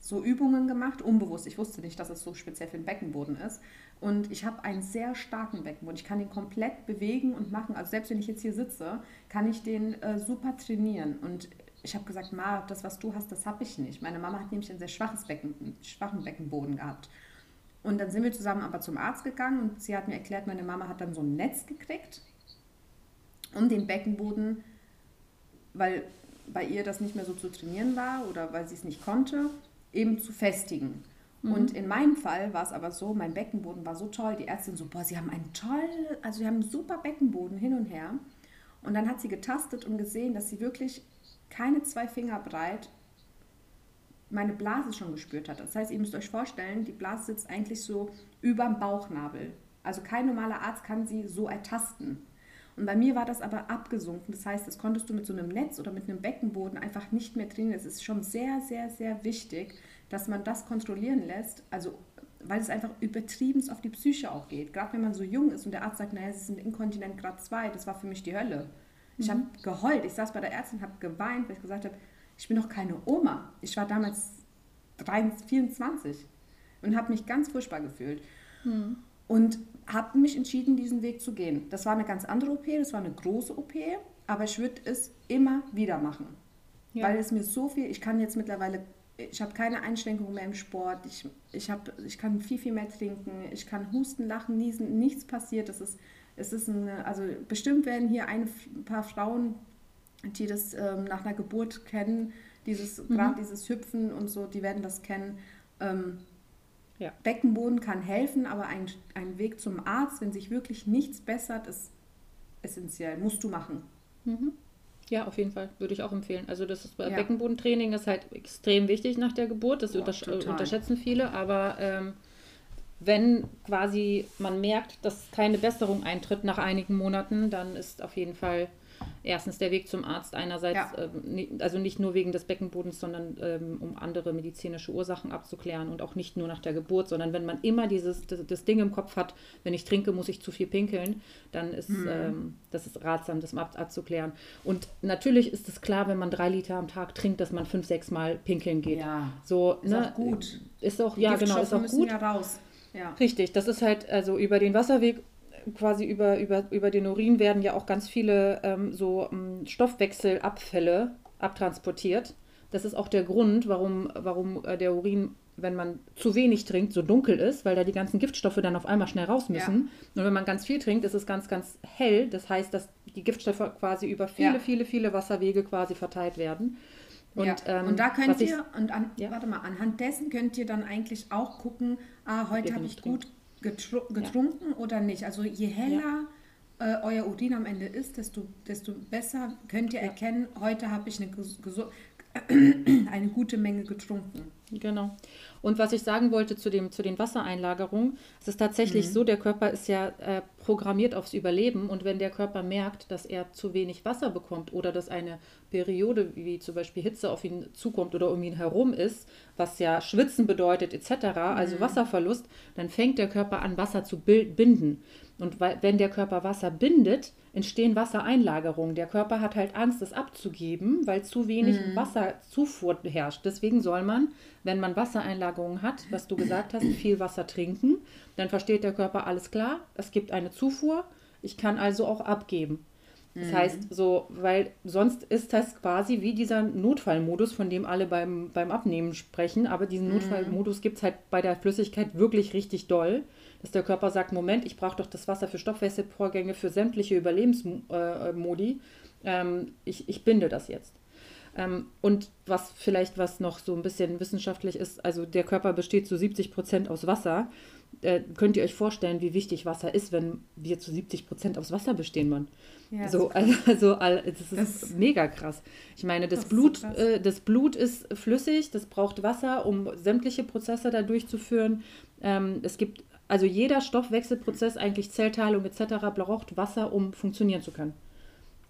so Übungen gemacht, unbewusst. Ich wusste nicht, dass es so speziell für den Beckenboden ist. Und ich habe einen sehr starken Beckenboden. Ich kann den komplett bewegen und machen. Also selbst wenn ich jetzt hier sitze, kann ich den äh, super trainieren. Und ich habe gesagt, Ma, das, was du hast, das habe ich nicht. Meine Mama hat nämlich ein sehr schwaches Becken, einen schwachen Beckenboden gehabt. Und dann sind wir zusammen aber zum Arzt gegangen und sie hat mir erklärt, meine Mama hat dann so ein Netz gekriegt, um den Beckenboden, weil bei ihr das nicht mehr so zu trainieren war oder weil sie es nicht konnte, eben zu festigen. Und in meinem Fall war es aber so, mein Beckenboden war so toll, die Ärztin so, boah, sie haben einen tollen, also sie haben einen super Beckenboden hin und her. Und dann hat sie getastet und gesehen, dass sie wirklich keine zwei Finger breit meine Blase schon gespürt hat. Das heißt, ihr müsst euch vorstellen, die Blase sitzt eigentlich so über dem Bauchnabel. Also kein normaler Arzt kann sie so ertasten. Und bei mir war das aber abgesunken. Das heißt, das konntest du mit so einem Netz oder mit einem Beckenboden einfach nicht mehr trainieren. Es ist schon sehr, sehr, sehr wichtig, dass man das kontrollieren lässt. Also weil es einfach übertrieben auf die Psyche auch geht. Gerade wenn man so jung ist und der Arzt sagt, naja, sie sind inkontinent Grad 2, das war für mich die Hölle. Ich mhm. habe geheult. Ich saß bei der Ärztin, habe geweint, weil ich gesagt habe, ich bin doch keine Oma. Ich war damals 23, 24 und habe mich ganz furchtbar gefühlt. Mhm. Und habe mich entschieden, diesen Weg zu gehen. Das war eine ganz andere OP, das war eine große OP, aber ich würde es immer wieder machen. Ja. Weil es mir so viel, ich kann jetzt mittlerweile, ich habe keine Einschränkungen mehr im Sport, ich, ich, hab, ich kann viel, viel mehr trinken, ich kann husten, lachen, niesen, nichts passiert. Das ist, es ist eine, also bestimmt werden hier ein paar Frauen, die das ähm, nach einer Geburt kennen, dieses, mhm. gerade dieses Hüpfen und so, die werden das kennen. Ähm, ja. Beckenboden kann helfen, aber ein, ein Weg zum Arzt, wenn sich wirklich nichts bessert, ist essentiell. Musst du machen. Mhm. Ja, auf jeden Fall. Würde ich auch empfehlen. Also das ist, ja. Beckenbodentraining ist halt extrem wichtig nach der Geburt. Das Boah, untersch unterschätzen viele, aber ähm, wenn quasi man merkt, dass keine Besserung eintritt nach einigen Monaten, dann ist auf jeden Fall erstens der Weg zum Arzt einerseits, ja. äh, also nicht nur wegen des Beckenbodens, sondern ähm, um andere medizinische Ursachen abzuklären und auch nicht nur nach der Geburt, sondern wenn man immer dieses das, das Ding im Kopf hat, wenn ich trinke, muss ich zu viel pinkeln, dann ist mhm. ähm, das ist ratsam, das ab, abzuklären. Und natürlich ist es klar, wenn man drei Liter am Tag trinkt, dass man fünf, sechs Mal pinkeln geht. Ja, so, ist ne, auch gut. Ist auch, Die ja genau, ist auch gut. Ja raus. Ja. Richtig, das ist halt, also über den Wasserweg quasi über, über, über den Urin werden ja auch ganz viele ähm, so ähm, Stoffwechselabfälle abtransportiert. Das ist auch der Grund, warum, warum äh, der Urin, wenn man zu wenig trinkt, so dunkel ist, weil da die ganzen Giftstoffe dann auf einmal schnell raus müssen. Ja. Und wenn man ganz viel trinkt, ist es ganz, ganz hell. Das heißt, dass die Giftstoffe quasi über viele, ja. viele, viele Wasserwege quasi verteilt werden. Und, ja. ähm, und da könnt ihr, und an, ja. warte mal, anhand dessen könnt ihr dann eigentlich auch gucken, ah, heute habe ich gut getru getrunken ja. oder nicht. Also je heller ja. äh, euer Urin am Ende ist, desto, desto besser könnt ihr ja. erkennen, heute habe ich eine, eine gute Menge getrunken. Genau. Und was ich sagen wollte zu, dem, zu den Wassereinlagerungen, es ist tatsächlich mhm. so, der Körper ist ja äh, programmiert aufs Überleben und wenn der Körper merkt, dass er zu wenig Wasser bekommt oder dass eine Periode wie zum Beispiel Hitze auf ihn zukommt oder um ihn herum ist, was ja Schwitzen bedeutet etc., also mhm. Wasserverlust, dann fängt der Körper an, Wasser zu binden. Und wenn der Körper Wasser bindet, entstehen Wassereinlagerungen. Der Körper hat halt Angst, es abzugeben, weil zu wenig mhm. Wasserzufuhr herrscht. Deswegen soll man, wenn man Wassereinlagerungen hat, was du gesagt hast, viel Wasser trinken. Dann versteht der Körper alles klar, es gibt eine Zufuhr, ich kann also auch abgeben. Das mhm. heißt, so, weil sonst ist das quasi wie dieser Notfallmodus, von dem alle beim, beim Abnehmen sprechen. Aber diesen mhm. Notfallmodus gibt es halt bei der Flüssigkeit wirklich richtig doll dass der Körper sagt, Moment, ich brauche doch das Wasser für Stoffwechselvorgänge, für sämtliche Überlebensmodi. Ähm, ich, ich binde das jetzt. Ähm, und was vielleicht, was noch so ein bisschen wissenschaftlich ist, also der Körper besteht zu 70 Prozent aus Wasser. Äh, könnt ihr euch vorstellen, wie wichtig Wasser ist, wenn wir zu 70 Prozent aus Wasser bestehen, Mann? Ja, so, also, also, das ist das, mega krass. Ich meine, das, das Blut, äh, das Blut ist flüssig, das braucht Wasser, um sämtliche Prozesse da durchzuführen. Ähm, es gibt also jeder Stoffwechselprozess, eigentlich Zellteilung etc., braucht Wasser, um funktionieren zu können.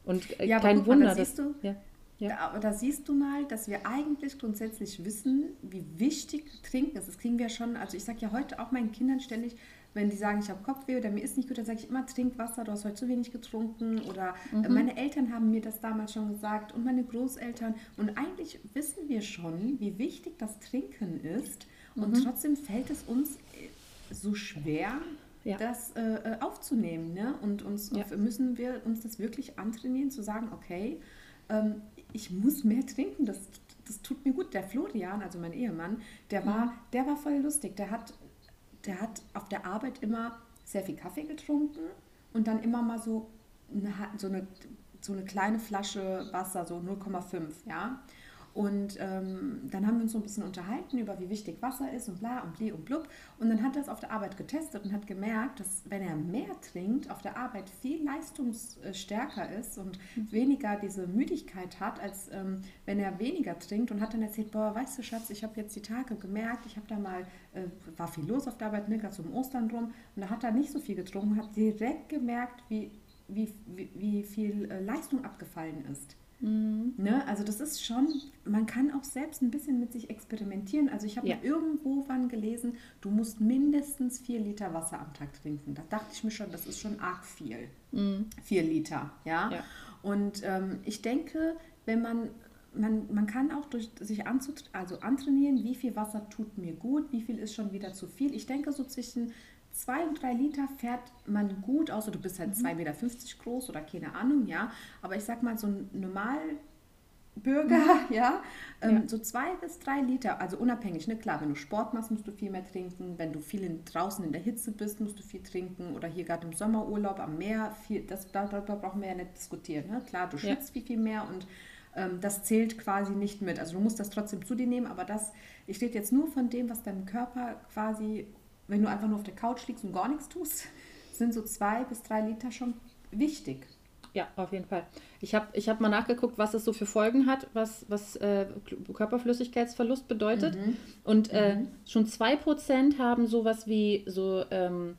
Und äh, ja, kein Wunder, mal, da dass, du, ja, ja. Da, da, siehst du mal, dass wir eigentlich grundsätzlich wissen, wie wichtig Trinken ist. Das kriegen wir schon, also ich sage ja heute auch meinen Kindern ständig, wenn die sagen, ich habe Kopfweh oder mir ist nicht gut, dann sage ich immer, trink Wasser, du hast heute zu wenig getrunken. Oder äh, mhm. meine Eltern haben mir das damals schon gesagt und meine Großeltern. Und eigentlich wissen wir schon, wie wichtig das Trinken ist. Und mhm. trotzdem fällt es uns so schwer, ja. das äh, äh, aufzunehmen. Ne? Und uns ja. müssen wir uns das wirklich antrainieren, zu sagen, okay, ähm, ich muss mehr trinken, das, das tut mir gut. Der Florian, also mein Ehemann, der war, mhm. der war voll lustig. Der hat, der hat auf der Arbeit immer sehr viel Kaffee getrunken und dann immer mal so eine, so eine, so eine kleine Flasche Wasser, so 0,5, ja. Und ähm, dann haben wir uns so ein bisschen unterhalten über, wie wichtig Wasser ist und bla und bli und blub. Und dann hat er es auf der Arbeit getestet und hat gemerkt, dass wenn er mehr trinkt, auf der Arbeit viel leistungsstärker ist und mhm. weniger diese Müdigkeit hat, als ähm, wenn er weniger trinkt. Und hat dann erzählt, boah, weißt du, Schatz, ich habe jetzt die Tage gemerkt, ich habe da mal, äh, war viel los auf der Arbeit, ne, gerade um Ostern rum. Und da hat er nicht so viel getrunken, hat direkt gemerkt, wie wie, wie, wie viel äh, Leistung abgefallen ist. Mhm. Ne? Also das ist schon, man kann auch selbst ein bisschen mit sich experimentieren. Also ich habe Ja. irgendwo wann gelesen, du musst mindestens vier Liter Wasser am Tag trinken. Da dachte ich mir schon, das ist schon arg viel. Vier Liter, ja. Ja. Und ähm, ich denke, wenn man, man, man kann auch durch sich anzut also antrainieren, wie viel Wasser tut mir gut, wie viel ist schon wieder zu viel. Ich denke, so zwischen zwei und drei Liter fährt man gut aus. Oder du bist halt 2,50 Meter groß oder keine Ahnung, ja. Aber ich sag mal, so ein Normalbürger, ja, ähm, Ja. so zwei bis drei Liter, also unabhängig, ne? Klar, wenn du Sport machst, musst du viel mehr trinken. Wenn du viel in, draußen in der Hitze bist, musst du viel trinken. Oder hier gerade im Sommerurlaub am Meer, viel, das, darüber brauchen wir ja nicht diskutieren. Ne? Klar, du Ja. schwitzt viel, viel mehr und ähm, das zählt quasi nicht mit. Also du musst das trotzdem zu dir nehmen, aber das, ich rede jetzt nur von dem, was deinem Körper quasi, wenn du einfach nur auf der Couch liegst und gar nichts tust, sind so zwei bis drei Liter schon wichtig. Ja, auf jeden Fall. Ich habe ich hab mal nachgeguckt, was es so für Folgen hat, was, was äh, Körperflüssigkeitsverlust bedeutet. Und äh, schon 2% haben sowas wie so ähm,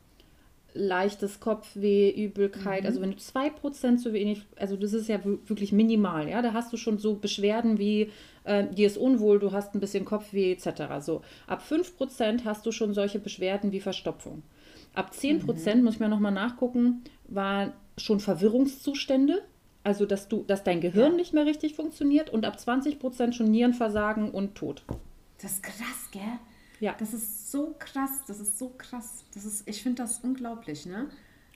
leichtes Kopfweh, Übelkeit. Also wenn du 2% zu wenig, also das ist ja wi- wirklich minimal, ja, da hast du schon so Beschwerden wie äh, dir ist unwohl, du hast ein bisschen Kopfweh etc. So, ab 5% hast du schon solche Beschwerden wie Verstopfung. Ab 10% muss ich mir nochmal nachgucken, waren schon Verwirrungszustände, also dass du, dass dein Gehirn Ja. nicht mehr richtig funktioniert und ab 20% schon Nierenversagen und Tod. Das ist krass, gell? Ja. Das ist so krass, das ist so krass. Das ist, ich finde das unglaublich, ne?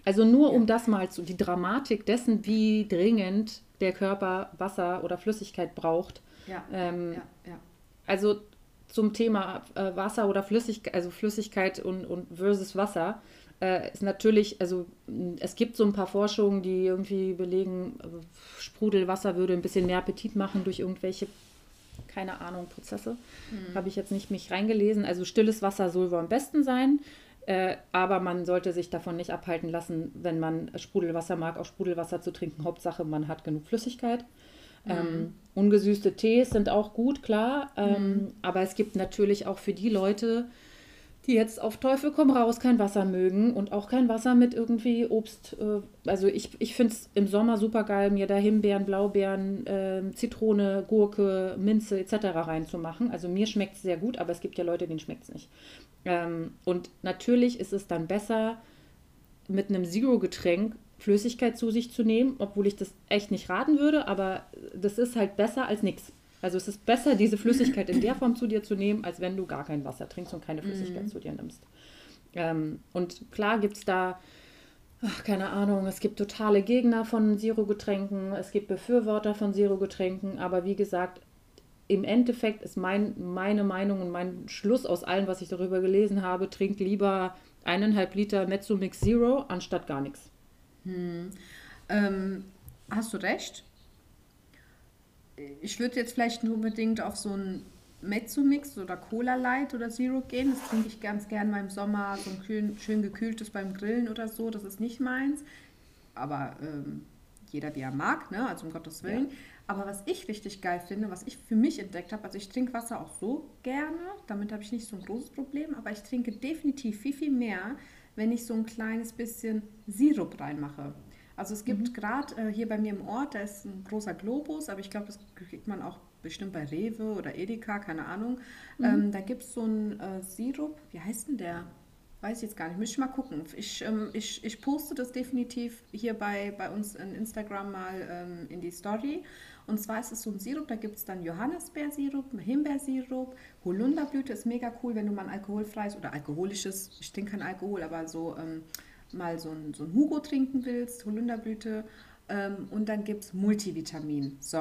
Also nur um das mal zu, die Dramatik dessen, wie dringend der Körper Wasser oder Flüssigkeit braucht. Ja, Ähm, ja, ja. Also zum Thema äh, Wasser oder Flüssigkeit, also Flüssigkeit und, und versus Wasser, äh, ist natürlich, also es gibt so ein paar Forschungen, die irgendwie belegen, äh, Sprudelwasser würde ein bisschen mehr Appetit machen durch irgendwelche, keine Ahnung, Prozesse. Habe ich jetzt nicht mich reingelesen. Also stilles Wasser soll wohl am besten sein. Äh, aber man sollte sich davon nicht abhalten lassen, wenn man Sprudelwasser mag, auch Sprudelwasser zu trinken. Hauptsache, man hat genug Flüssigkeit. Ähm, ungesüßte Tees sind auch gut, klar. Ähm, Aber es gibt natürlich auch für die Leute, die jetzt auf Teufel komm raus kein Wasser mögen und auch kein Wasser mit irgendwie Obst. Äh, also ich, ich finde es im Sommer super geil, mir da Himbeeren, Blaubeeren, ähm, Zitrone, Gurke, Minze etc. reinzumachen. Also mir schmeckt es sehr gut, aber es gibt ja Leute, denen schmeckt es nicht. Ähm, und natürlich ist es dann besser, mit einem Zero-Getränk Flüssigkeit zu sich zu nehmen, obwohl ich das echt nicht raten würde, aber das ist halt besser als nichts. Also es ist besser, diese Flüssigkeit in der Form zu dir zu nehmen, als wenn du gar kein Wasser trinkst und keine Flüssigkeit zu dir nimmst. Ähm, und klar gibt es da, ach, keine Ahnung, es gibt totale Gegner von Zero-Getränken, es gibt Befürworter von Zero-Getränken, aber wie gesagt, im Endeffekt ist mein, meine Meinung und mein Schluss aus allem, was ich darüber gelesen habe, trink lieber eineinhalb Liter Mezzomix Zero anstatt gar nichts. Ähm, hast du recht. Ich würde jetzt vielleicht nur unbedingt auf so einen Mezzo-Mix oder Cola Light oder Zero gehen. Das trinke ich ganz gern mal im Sommer, so ein kühlen, schön gekühltes beim Grillen oder so. Das ist nicht meins. Aber ähm, jeder, wie er mag, ne? also um Gottes Willen. Aber was ich richtig geil finde, was ich für mich entdeckt habe, also ich trinke Wasser auch so gerne, damit habe ich nicht so ein großes Problem, aber ich trinke definitiv viel, viel mehr, wenn ich so ein kleines bisschen Sirup reinmache. Also es gibt gerade äh, hier bei mir im Ort, da ist ein großer Globus, aber ich glaube, das kriegt man auch bestimmt bei Rewe oder Edeka, keine Ahnung. Ähm, da gibt es so einen äh, Sirup, wie heißt denn der? Weiß ich jetzt gar nicht, müsste ich mal gucken. Ich, ähm, ich, ich poste das definitiv hier bei, bei uns in Instagram mal ähm, in die Story. Und zwar ist es so ein Sirup, da gibt es dann Johannisbeersirup, Himbeersirup, Holunderblüte ist mega cool, wenn du mal ein alkoholfreies oder alkoholisches, ich trinke kein Alkohol, aber so ähm, mal so ein, so ein Hugo trinken willst, Holunderblüte. Ähm, und dann gibt es Multivitamin. So.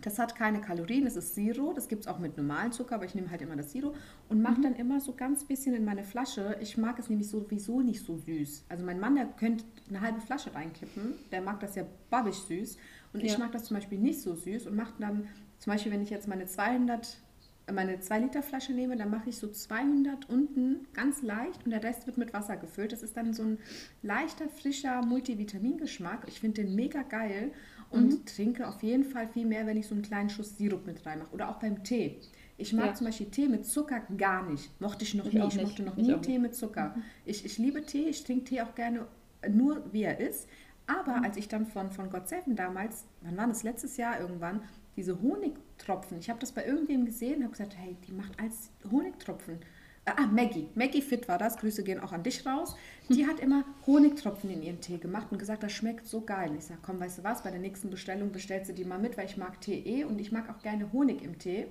Das hat keine Kalorien, das ist Zero. Das gibt es auch mit normalem Zucker, aber ich nehme halt immer das Zero und mache dann immer so ganz bisschen in meine Flasche. Ich mag es nämlich sowieso nicht so süß. Also mein Mann, der könnte eine halbe Flasche reinkippen. Der mag das ja babbig süß. Und ich Ja. mag das zum Beispiel nicht so süß und mache dann, zum Beispiel, wenn ich jetzt meine 200, äh, meine 2 Liter Flasche nehme, dann mache ich so 200 unten ganz leicht und der Rest wird mit Wasser gefüllt. Das ist dann so ein leichter, frischer Multivitamingeschmack. Ich finde den mega geil und trinke auf jeden Fall viel mehr, wenn ich so einen kleinen Schuss Sirup mit reinmache. Oder auch beim Tee. Ich mag Ja. zum Beispiel Tee mit Zucker gar nicht. Mochte ich noch Ich nie. Ich mochte noch Ich nie Tee mit Zucker. Ich, ich liebe Tee. Ich trinke Tee auch gerne nur, wie er ist. Aber als ich dann von, von God Seven damals, wann war das, letztes Jahr irgendwann, diese Honigtropfen, ich habe das bei irgendwem gesehen, habe gesagt, hey, die macht als Honigtropfen. Ah, Maggie. Maggie Fit war das. Grüße gehen auch an dich raus. Die hat immer Honigtropfen in ihren Tee gemacht und gesagt, das schmeckt so geil. Ich sage, komm, weißt du was, bei der nächsten Bestellung bestellst du die mal mit, weil ich mag Tee eh und ich mag auch gerne Honig im Tee.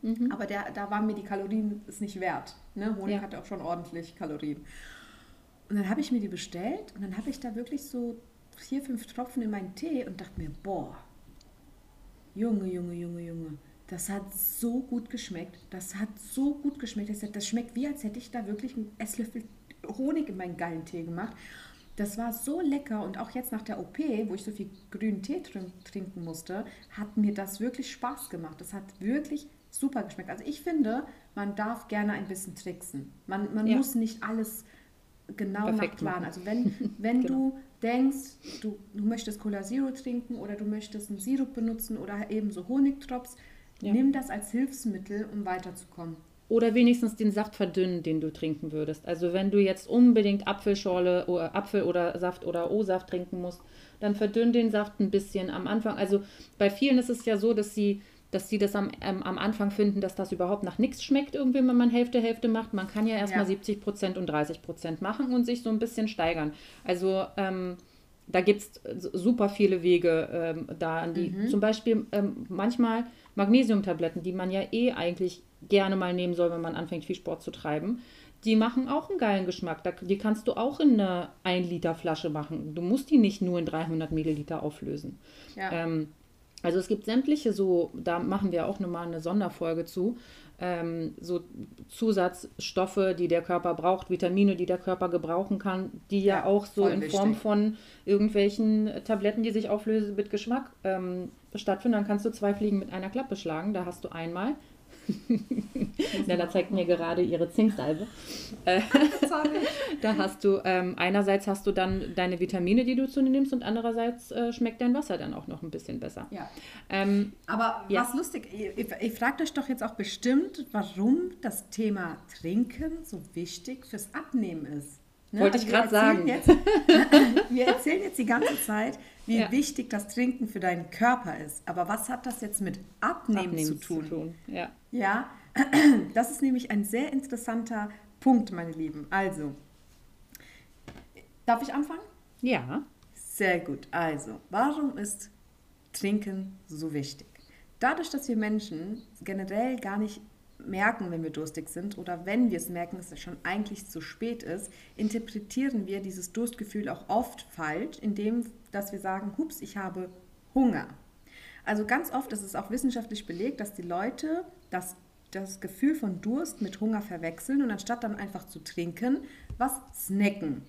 Mhm. Aber der, da waren mir die Kalorien ist nicht wert. Ne? Honig ja. hatte auch schon ordentlich Kalorien. Und dann habe ich mir die bestellt und dann habe ich da wirklich so vier, fünf Tropfen in meinen Tee und dachte mir, boah, Junge, Junge, Junge, Junge das hat so gut geschmeckt. Das hat so gut geschmeckt. Das schmeckt wie, als hätte ich da wirklich einen Esslöffel Honig in meinen geilen Tee gemacht. Das war so lecker und auch jetzt nach der OP, wo ich so viel grünen Tee trinken musste, hat mir das wirklich Spaß gemacht. Das hat wirklich super geschmeckt. Also ich finde, man darf gerne ein bisschen tricksen. Man, man ja. muss nicht alles genau Perfekt nach Also wenn, wenn genau. du denkst, du, du möchtest Cola Zero trinken oder du möchtest einen Sirup benutzen oder eben so Honigdrops, ja. Nimm das als Hilfsmittel, um weiterzukommen. Oder wenigstens den Saft verdünnen, den du trinken würdest. Also wenn du jetzt unbedingt Apfelschorle oder Apfel oder Saft oder O-Saft trinken musst, dann verdünn den Saft ein bisschen am Anfang. Also bei vielen ist es ja so, dass sie, dass sie das am, ähm, am Anfang finden, dass das überhaupt nach nichts schmeckt, irgendwie, wenn man Hälfte, Hälfte macht. Man kann ja erstmal ja. 70 Prozent und 30 Prozent machen und sich so ein bisschen steigern. Also ähm, da gibt es super viele Wege ähm, da an die. Mhm. Zum Beispiel ähm, manchmal Magnesiumtabletten, die man ja eh eigentlich gerne mal nehmen soll, wenn man anfängt, viel Sport zu treiben. Die machen auch einen geilen Geschmack. Die kannst du auch in eine 1 Liter Flasche machen. Du musst die nicht nur in 300 Milliliter auflösen. Ja. Also es gibt sämtliche so, da machen wir auch nochmal eine Sonderfolge zu, ähm, so Zusatzstoffe, die der Körper braucht, Vitamine, die der Körper gebrauchen kann, die ja, ja auch so in wichtig. Form von irgendwelchen Tabletten, die sich auflösen mit Geschmack ähm, stattfinden. Dann kannst du zwei Fliegen mit einer Klappe schlagen. Da hast du einmal Nella zeigt mir gerade ihre Zinksalbe. Äh, da hast du, ähm, einerseits hast du dann deine Vitamine, die du zu dir nimmst und andererseits äh, schmeckt dein Wasser dann auch noch ein bisschen besser. Ja. Ähm, Aber ja. was lustig, ihr, ihr fragt euch doch jetzt auch bestimmt, warum das Thema Trinken so wichtig fürs Abnehmen ist. Ne? Wollte ich also gerade sagen. Jetzt, wir erzählen jetzt die ganze Zeit, wie ja. wichtig das Trinken für deinen Körper ist. Aber was hat das jetzt mit Abnehmen, Abnehmen zu tun? Zu tun. Ja. Ja, das ist nämlich ein sehr interessanter Punkt, meine Lieben. Also, darf ich anfangen? Ja. Sehr gut. Also, warum ist Trinken so wichtig? Dadurch, dass wir Menschen generell gar nicht merken, wenn wir durstig sind oder wenn wir es merken, dass es schon eigentlich zu spät ist, interpretieren wir dieses Durstgefühl auch oft falsch, indem dass wir sagen, hups, ich habe Hunger. Also ganz oft ist es auch wissenschaftlich belegt, dass die Leute das, das Gefühl von Durst mit Hunger verwechseln und anstatt dann einfach zu trinken, was snacken.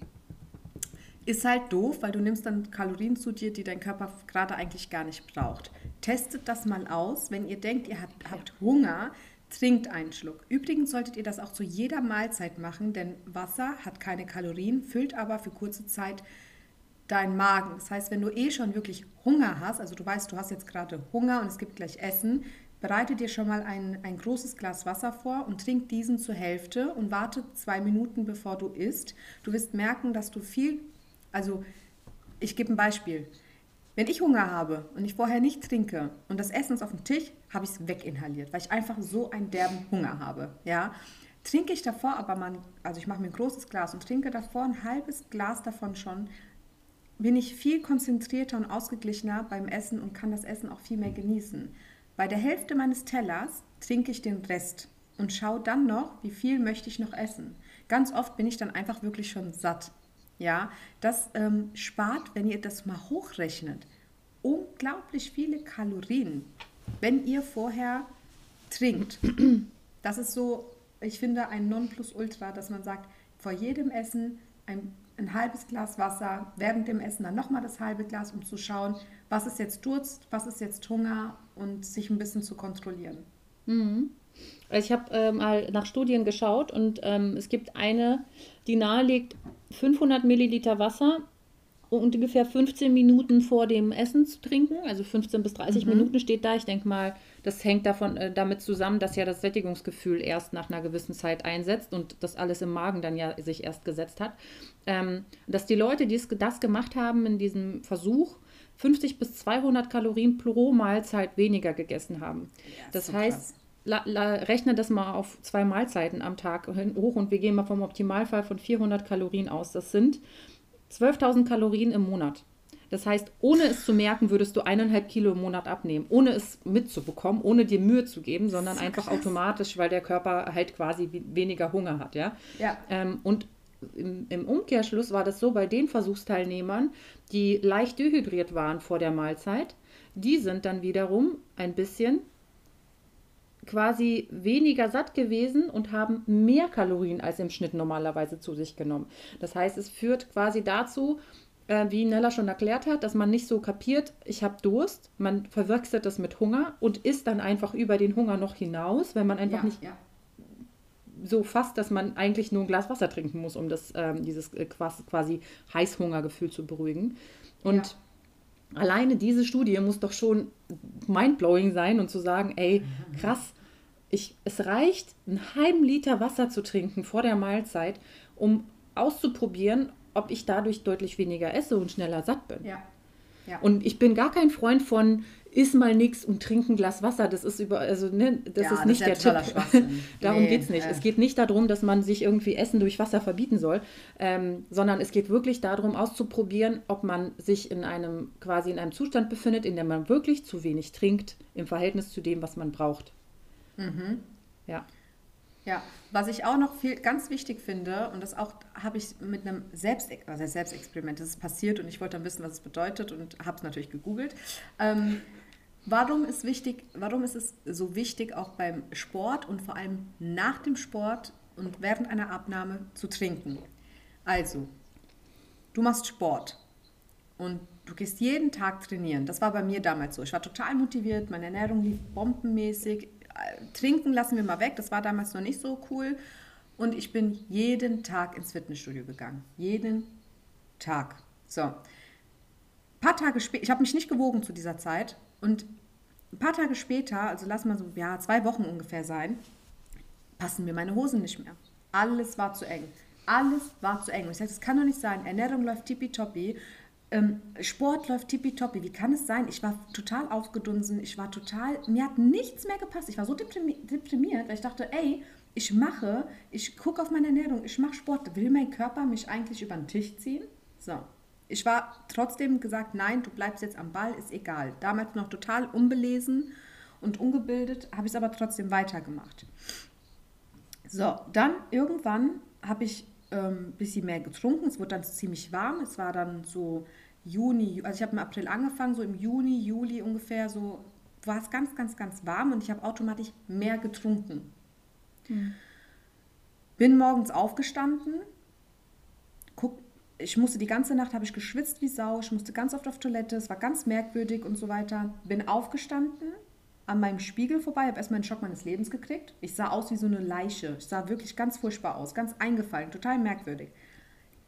Ist halt doof, weil du nimmst dann Kalorien zu dir, die dein Körper gerade eigentlich gar nicht braucht. Testet das mal aus. Wenn ihr denkt, ihr habt, habt Hunger, Trinkt einen Schluck. Übrigens solltet ihr das auch zu jeder Mahlzeit machen, denn Wasser hat keine Kalorien, füllt aber für kurze Zeit deinen Magen. Das heißt, wenn du eh schon wirklich Hunger hast, also du weißt, du hast jetzt gerade Hunger und es gibt gleich Essen, bereite dir schon mal ein, ein großes Glas Wasser vor und trink diesen zur Hälfte und warte zwei Minuten, bevor du isst. Du wirst merken, dass du viel, also ich gebe ein Beispiel. Wenn ich Hunger habe und ich vorher nicht trinke und das Essen ist auf dem Tisch, habe ich es weginhaliert, weil ich einfach so einen derben Hunger habe. Ja? Trinke ich davor aber man, also ich mache mir ein großes Glas und trinke davor ein halbes Glas davon schon, bin ich viel konzentrierter und ausgeglichener beim Essen und kann das Essen auch viel mehr genießen. Bei der Hälfte meines Tellers trinke ich den Rest und schaue dann noch, wie viel möchte ich noch essen. Ganz oft bin ich dann einfach wirklich schon satt. Ja, das ähm, spart, wenn ihr das mal hochrechnet, unglaublich viele Kalorien, wenn ihr vorher trinkt. Das ist so, ich finde, ein Nonplusultra, dass man sagt, vor jedem Essen ein, ein halbes Glas Wasser, während dem Essen dann nochmal das halbe Glas, um zu schauen, was ist jetzt Durst, was ist jetzt Hunger und sich ein bisschen zu kontrollieren. Mhm. Ich habe äh, mal nach Studien geschaut und ähm, es gibt eine, die nahelegt, 500 Milliliter Wasser und ungefähr 15 Minuten vor dem Essen zu trinken. Also 15 bis 30 mhm. Minuten steht da. Ich denke mal, Das hängt davon, äh, damit zusammen, dass ja das Sättigungsgefühl erst nach einer gewissen Zeit einsetzt und das alles im Magen dann ja sich erst gesetzt hat. Ähm, dass die Leute, die das gemacht haben in diesem Versuch, 50 bis 200 Kalorien pro Mahlzeit weniger gegessen haben. Ja, das so heißt, la, la, rechne das mal auf zwei Mahlzeiten am Tag hoch und wir gehen mal vom Optimalfall von 400 Kalorien aus. Das sind 12.000 Kalorien im Monat. Das heißt, ohne es zu merken, würdest du eineinhalb Kilo im Monat abnehmen, ohne es mitzubekommen, ohne dir Mühe zu geben, sondern so einfach krass. automatisch, weil der Körper halt quasi weniger Hunger hat, ja. ja. Ähm, und im, im, Umkehrschluss war das so bei den Versuchsteilnehmern, die leicht dehydriert waren vor der Mahlzeit, die sind dann wiederum ein bisschen quasi weniger satt gewesen und haben mehr Kalorien als im Schnitt normalerweise zu sich genommen. Das heißt, es führt quasi dazu, äh, wie Nella schon erklärt hat, dass man nicht so kapiert, ich habe Durst, man verwechselt das mit Hunger und isst dann einfach über den Hunger noch hinaus, wenn man einfach ja, nicht ja. so fasst, dass man eigentlich nur ein Glas Wasser trinken muss, um das, ähm, dieses äh, quasi Heißhungergefühl zu beruhigen. Und ja alleine diese Studie muss doch schon mindblowing sein und zu sagen, ey, krass, ich, es reicht, einen halben Liter Wasser zu trinken vor der Mahlzeit, um auszuprobieren, ob ich dadurch deutlich weniger esse und schneller satt bin. Ja. Ja. Und ich bin gar kein Freund von iss mal nichts und trink ein Glas Wasser. Das ist über, also ne, das ja, ist nicht das ist der Tipp. darum nee, geht es nicht. Äh. Es geht nicht darum, dass man sich irgendwie Essen durch Wasser verbieten soll, ähm, sondern es geht wirklich darum, auszuprobieren, ob man sich in einem quasi in einem Zustand befindet, in dem man wirklich zu wenig trinkt im Verhältnis zu dem, was man braucht. Mhm. Ja. Ja, was ich auch noch viel ganz wichtig finde, und das auch habe ich mit einem Selbst, also Selbstexperiment, das ist passiert und ich wollte dann wissen, was es bedeutet und habe es natürlich gegoogelt. Ähm, warum ist wichtig, warum ist es so wichtig, auch beim Sport und vor allem nach dem Sport und während einer Abnahme zu trinken? Also, du machst Sport und du gehst jeden Tag trainieren. Das war bei mir damals so. Ich war total motiviert, meine Ernährung lief bombenmäßig. Trinken lassen wir mal weg, das war damals noch nicht so cool. Und ich bin jeden Tag ins Fitnessstudio gegangen. Jeden Tag. So. Ein paar Tage später, ich habe mich nicht gewogen zu dieser Zeit. Und ein paar Tage später, also lass mal so, ja, zwei Wochen ungefähr sein, passen mir meine Hosen nicht mehr. Alles war zu eng. Alles war zu eng. Und ich sage, das kann doch nicht sein. Ernährung läuft tippitoppi ähm, Sport läuft tippitoppi. Wie kann es sein? Ich war total aufgedunsen. Ich war total, mir hat nichts mehr gepasst. Ich war so deprimiert, weil ich dachte, ey, ich mache, ich gucke auf meine Ernährung, ich mache Sport. Will mein Körper mich eigentlich über den Tisch ziehen? So. Ich war trotzdem gesagt, nein, du bleibst jetzt am Ball, ist egal. Damals noch total unbelesen und ungebildet, habe ich es aber trotzdem weitergemacht. So, dann irgendwann habe ich ein ähm, bisschen mehr getrunken. Es wurde dann ziemlich warm. Es war dann so Juni, also ich habe im April angefangen, so im Juni, Juli ungefähr, so war es ganz, ganz, ganz warm und ich habe automatisch mehr getrunken. Mhm. Bin morgens aufgestanden, guck, ich musste die ganze Nacht, habe ich geschwitzt wie Sau, ich musste ganz oft auf Toilette, es war ganz merkwürdig und so weiter. Bin aufgestanden, an meinem Spiegel vorbei, habe erstmal einen Schock meines Lebens gekriegt. Ich sah aus wie so eine Leiche. Ich sah wirklich ganz furchtbar aus, ganz eingefallen, total merkwürdig.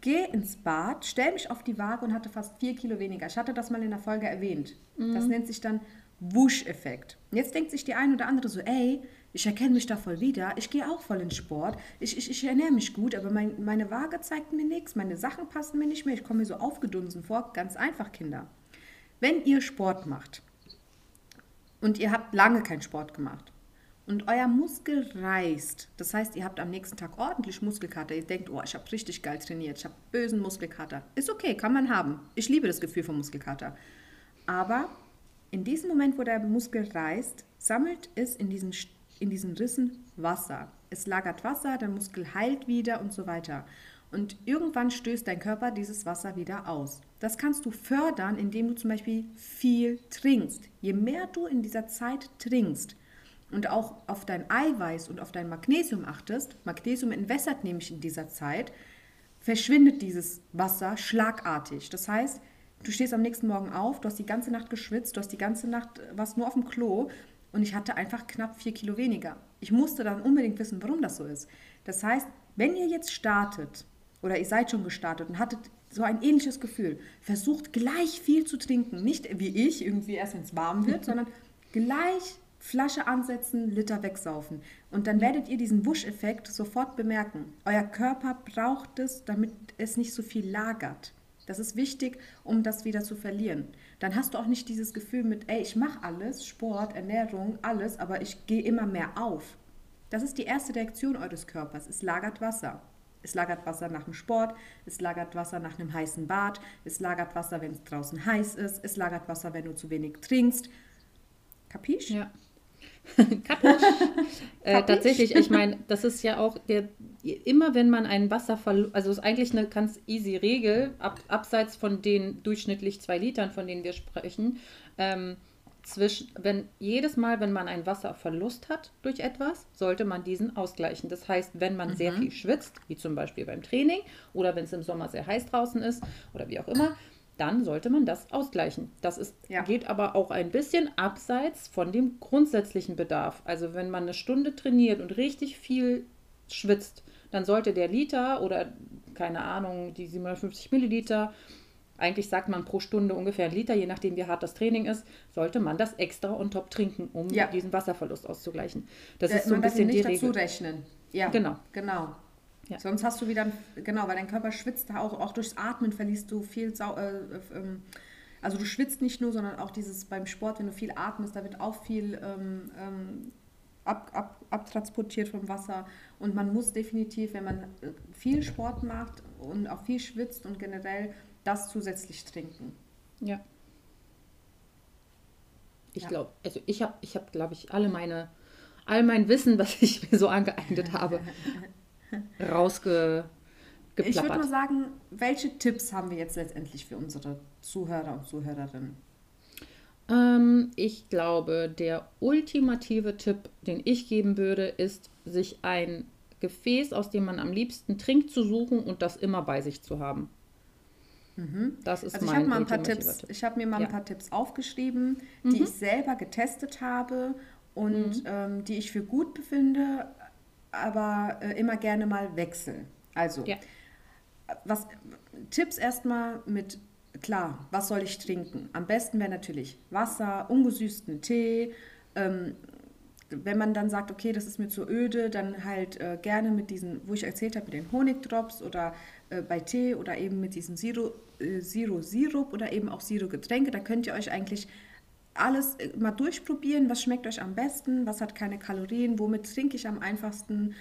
Gehe ins Bad, stell mich auf die Waage und hatte fast vier Kilo weniger. Ich hatte das mal in der Folge erwähnt. Mhm. Das nennt sich dann Wusch-Effekt. Jetzt denkt sich die eine oder andere so, ey, ich erkenne mich da voll wieder, ich gehe auch voll in Sport, ich, ich, ich ernähre mich gut, aber mein, meine Waage zeigt mir nichts, meine Sachen passen mir nicht mehr, ich komme mir so aufgedunsen vor. Ganz einfach, Kinder. Wenn ihr Sport macht, und ihr habt lange keinen Sport gemacht und euer Muskel reißt, das heißt, ihr habt am nächsten Tag ordentlich Muskelkater, ihr denkt, oh, ich habe richtig geil trainiert, ich habe bösen Muskelkater. Ist okay, kann man haben. Ich liebe das Gefühl von Muskelkater. Aber in diesem Moment, wo der Muskel reißt, sammelt es in diesen, in diesen Rissen Wasser. Es lagert Wasser, der Muskel heilt wieder und so weiter. Und irgendwann stößt dein Körper dieses Wasser wieder aus. Das kannst du fördern, indem du zum Beispiel viel trinkst. Je mehr du in dieser Zeit trinkst und auch auf dein Eiweiß und auf dein Magnesium achtest, Magnesium entwässert nämlich in dieser Zeit, verschwindet dieses Wasser schlagartig. Das heißt, du stehst am nächsten Morgen auf, du hast die ganze Nacht geschwitzt, du hast die ganze Nacht, warst nur auf dem Klo und ich hatte einfach knapp vier Kilo weniger. Ich musste dann unbedingt wissen, warum das so ist. Das heißt, wenn ihr jetzt startet oder ihr seid schon gestartet und hattet so ein ähnliches Gefühl, versucht gleich viel zu trinken. Nicht wie ich, irgendwie erst wenn es warm wird, sondern gleich Flasche ansetzen, Liter wegsaufen. Und dann werdet ihr diesen Wuscheffekt sofort bemerken. Euer Körper braucht es, damit es nicht so viel lagert. Das ist wichtig, um das wieder zu verlieren. Dann hast du auch nicht dieses Gefühl mit, ey, ich mache alles, Sport, Ernährung, alles, aber ich gehe immer mehr auf. Das ist die erste Reaktion eures Körpers. Es lagert Wasser. Es lagert Wasser nach dem Sport, es lagert Wasser nach einem heißen Bad, es lagert Wasser, wenn es draußen heiß ist, es lagert Wasser, wenn du zu wenig trinkst. Kapisch? Ja. Kapisch. äh, tatsächlich, ich meine, das ist ja auch der, immer wenn man ein Wasser verliert, also ist eigentlich eine ganz easy Regel, ab, abseits von den durchschnittlich zwei Litern, von denen wir sprechen, ähm, zwischen, wenn jedes Mal, wenn man einen Wasserverlust hat durch etwas, sollte man diesen ausgleichen. Das heißt, wenn man mhm. sehr viel schwitzt, wie zum Beispiel beim Training oder wenn es im Sommer sehr heiß draußen ist oder wie auch immer, dann sollte man das ausgleichen. Das ist, ja. geht aber auch ein bisschen abseits von dem grundsätzlichen Bedarf. Also wenn man eine Stunde trainiert und richtig viel schwitzt, dann sollte der Liter oder keine Ahnung, die 750 Milliliter, eigentlich sagt man pro Stunde ungefähr ein Liter, je nachdem wie hart das Training ist, sollte man das extra on top trinken, um ja. diesen Wasserverlust auszugleichen. Das äh, ist so ein bisschen nicht die dazu Regel. rechnen. Ja, genau. Genau. Ja. Sonst hast du wieder, genau, weil dein Körper schwitzt, auch, auch durchs Atmen verliest du viel, Sau äh, äh, also du schwitzt nicht nur, sondern auch dieses beim Sport, wenn du viel atmest, da wird auch viel ähm, ähm, ab, ab, abtransportiert vom Wasser. Und man muss definitiv, wenn man äh, viel Sport macht und auch viel schwitzt und generell das zusätzlich trinken. Ja. Ich ja. glaube, also ich habe, ich habe, glaube ich, alle meine, all mein Wissen, was ich mir so angeeignet habe, rausgeplappert. Ich würde mal sagen, welche Tipps haben wir jetzt letztendlich für unsere Zuhörer und Zuhörerinnen? Ähm, ich glaube, der ultimative Tipp, den ich geben würde, ist, sich ein Gefäß, aus dem man am liebsten trinkt, zu suchen und das immer bei sich zu haben. Mhm. Das ist also ich mein mal ein paar Tipps. Tipp. Ich habe mir mal ja. ein paar Tipps aufgeschrieben, die mhm. ich selber getestet habe und mhm. ähm, die ich für gut befinde, aber äh, immer gerne mal wechseln. Also, ja. was, Tipps erstmal mit, klar, was soll ich trinken? Am besten wäre natürlich Wasser, ungesüßten Tee. Ähm, wenn man dann sagt, okay, das ist mir zu öde, dann halt äh, gerne mit diesen, wo ich erzählt habe, mit den Honigdrops oder äh, bei Tee oder eben mit diesem Zero, äh, Zero Sirup oder eben auch Zero Getränke. Da könnt ihr euch eigentlich alles äh, mal durchprobieren, was schmeckt euch am besten, was hat keine Kalorien, womit trinke ich am einfachsten,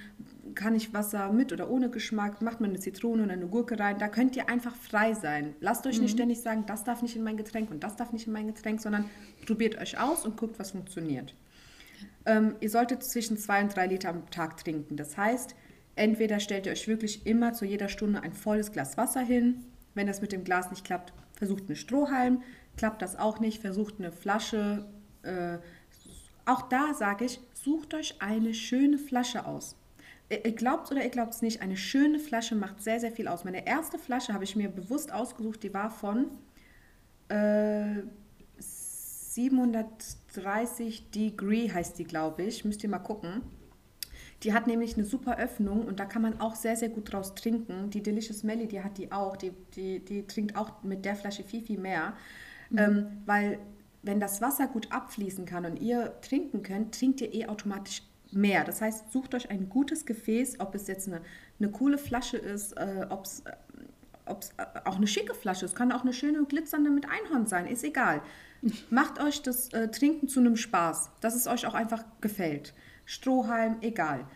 kann ich Wasser mit oder ohne Geschmack, macht man eine Zitrone oder eine Gurke rein, da könnt ihr einfach frei sein. Lasst euch mhm. nicht ständig sagen, das darf nicht in mein Getränk und das darf nicht in mein Getränk, sondern probiert euch aus und guckt, was funktioniert. Ähm, ihr solltet zwischen zwei und drei Liter am Tag trinken. Das heißt, entweder stellt ihr euch wirklich immer zu jeder Stunde ein volles Glas Wasser hin. Wenn das mit dem Glas nicht klappt, versucht einen Strohhalm. Klappt das auch nicht, versucht eine Flasche. Äh, auch da sage ich, sucht euch eine schöne Flasche aus. Ihr glaubt oder ihr glaubt es nicht, eine schöne Flasche macht sehr, sehr viel aus. Meine erste Flasche habe ich mir bewusst ausgesucht, die war von äh, 730 Degree, heißt die, glaube ich. Müsst ihr mal gucken. Die hat nämlich eine super Öffnung und da kann man auch sehr, sehr gut draus trinken. Die Delicious Melly, die hat die auch. Die, die, die trinkt auch mit der Flasche viel, viel mehr. Mhm. Ähm, weil wenn das Wasser gut abfließen kann und ihr trinken könnt, trinkt ihr eh automatisch mehr. Das heißt, sucht euch ein gutes Gefäß, ob es jetzt eine, eine coole Flasche ist, äh, ob es äh, auch eine schicke Flasche ist, kann auch eine schöne glitzernde mit Einhorn sein, ist egal. Macht euch das äh, Trinken zu einem Spaß, dass es euch auch einfach gefällt. Strohhalm, egal.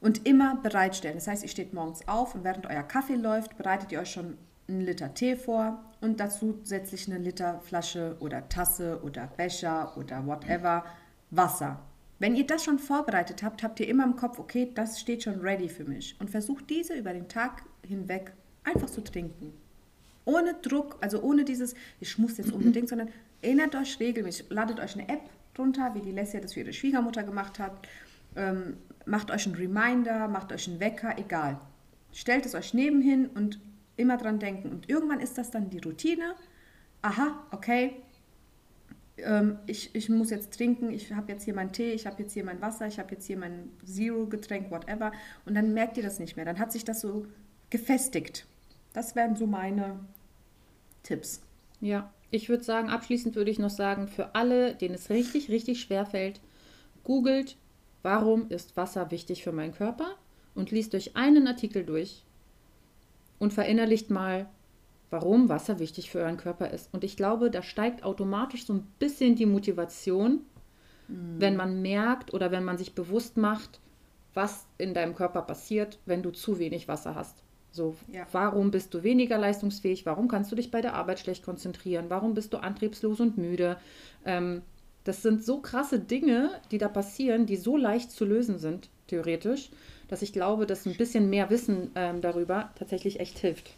Und immer bereitstellen. Das heißt, ihr steht morgens auf und während euer Kaffee läuft, bereitet ihr euch schon einen Liter Tee vor und dazu setze ich eine Liter Flasche oder Tasse oder Becher oder whatever Wasser. Wenn ihr das schon vorbereitet habt, habt ihr immer im Kopf, okay, das steht schon ready für mich und versucht diese über den Tag hinweg einfach zu trinken. Ohne Druck, also ohne dieses, ich muss jetzt unbedingt, sondern erinnert euch regelmäßig, ladet euch eine App drunter, wie die Leslie das für ihre Schwiegermutter gemacht hat. Ähm, macht euch einen Reminder, macht euch einen Wecker, egal. Stellt es euch nebenhin und immer dran denken. Und irgendwann ist das dann die Routine. Aha, okay, ähm, ich, ich muss jetzt trinken, ich habe jetzt hier meinen Tee, ich habe jetzt hier mein Wasser, ich habe jetzt hier mein Zero-Getränk, whatever. Und dann merkt ihr das nicht mehr. Dann hat sich das so gefestigt. Das wären so meine Tipps. Ja, ich würde sagen, abschließend würde ich noch sagen, für alle, denen es richtig, richtig schwer fällt, googelt, warum ist Wasser wichtig für meinen Körper und liest euch einen Artikel durch und verinnerlicht mal, warum Wasser wichtig für euren Körper ist. Und ich glaube, da steigt automatisch so ein bisschen die Motivation, mhm. wenn man merkt oder wenn man sich bewusst macht, was in deinem Körper passiert, wenn du zu wenig Wasser hast. So, ja. warum bist du weniger leistungsfähig? Warum kannst du dich bei der Arbeit schlecht konzentrieren? Warum bist du antriebslos und müde? Ähm, das sind so krasse Dinge, die da passieren, die so leicht zu lösen sind, theoretisch, dass ich glaube, dass ein bisschen mehr Wissen ähm, darüber tatsächlich echt hilft.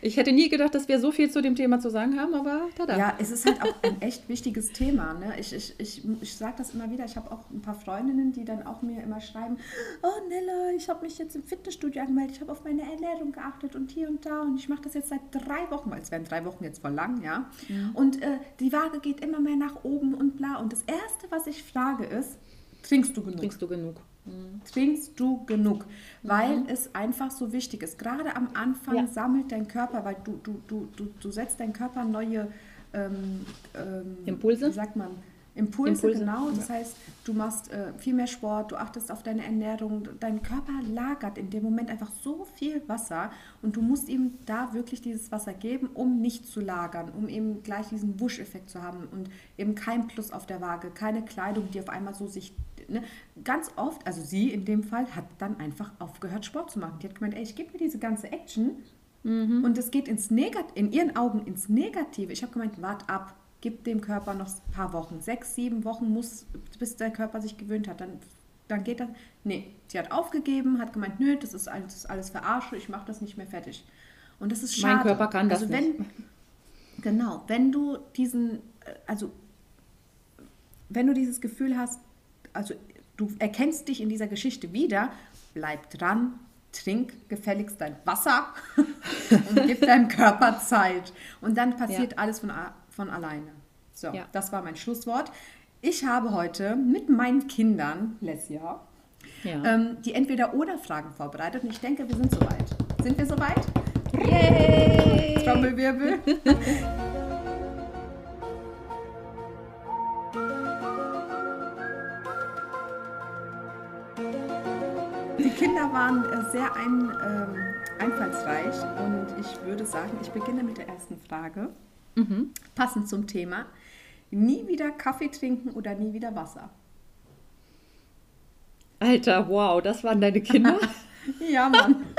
Ich hätte nie gedacht, dass wir so viel zu dem Thema zu sagen haben, aber tada. Ja, es ist halt auch ein echt wichtiges Thema. Ne? Ich, ich, ich, ich sage das immer wieder. Ich habe auch ein paar Freundinnen, die dann auch mir immer schreiben: Oh, Nella, ich habe mich jetzt im Fitnessstudio angemeldet. Ich habe auf meine Ernährung geachtet und hier und da. Und ich mache das jetzt seit drei Wochen, weil es wären drei Wochen jetzt voll lang, ja. ja. Und äh, die Waage geht immer mehr nach oben und bla. Und das Erste, was ich frage, ist: Trinkst du genug? Trinkst du genug? Trinkst du genug? Weil mhm. es einfach so wichtig ist. Gerade am Anfang ja. sammelt dein Körper, weil du, du, du, du, du setzt dein Körper neue ähm, ähm, Impulse. Wie sagt man? Impulse, Impulse. genau. Das ja. heißt, du machst äh, viel mehr Sport, du achtest auf deine Ernährung. Dein Körper lagert in dem Moment einfach so viel Wasser und du musst ihm da wirklich dieses Wasser geben, um nicht zu lagern, um eben gleich diesen Wuscheffekt zu haben und eben kein Plus auf der Waage, keine Kleidung, die auf einmal so sich ne, ganz oft, also sie in dem Fall, hat dann einfach aufgehört, Sport zu machen. Die hat gemeint, ey, ich gebe mir diese ganze Action mhm. und es geht ins Negat in ihren Augen ins Negative. Ich habe gemeint, wart ab, gib dem Körper noch ein paar Wochen. Sechs, sieben Wochen muss, bis der Körper sich gewöhnt hat. Dann, dann geht das. Nee, sie hat aufgegeben, hat gemeint, nö, das ist alles, das ist alles verarsche, ich mache das nicht mehr fertig. Und das ist schade. Mein Körper kann das also wenn, nicht. Genau, wenn du diesen, äh, also wenn du dieses Gefühl hast, also du erkennst dich in dieser Geschichte wieder, bleib dran, trink gefälligst dein Wasser und gib deinem Körper Zeit. Und dann passiert ja. alles von, von alleine. So, ja. das war mein Schlusswort. Ich habe heute mit meinen Kindern, Lesja, ja. ähm, die Entweder-Oder-Fragen vorbereitet und ich denke, wir sind soweit. Sind wir soweit? Yay! Trommelwirbel. Kinder waren äh, sehr ein, ähm, einfallsreich und ich würde sagen, ich beginne mit der ersten Frage. Mhm. Passend zum Thema. Nie wieder Kaffee trinken oder nie wieder Wasser? Alter, wow, das waren deine Kinder? ja, Mann.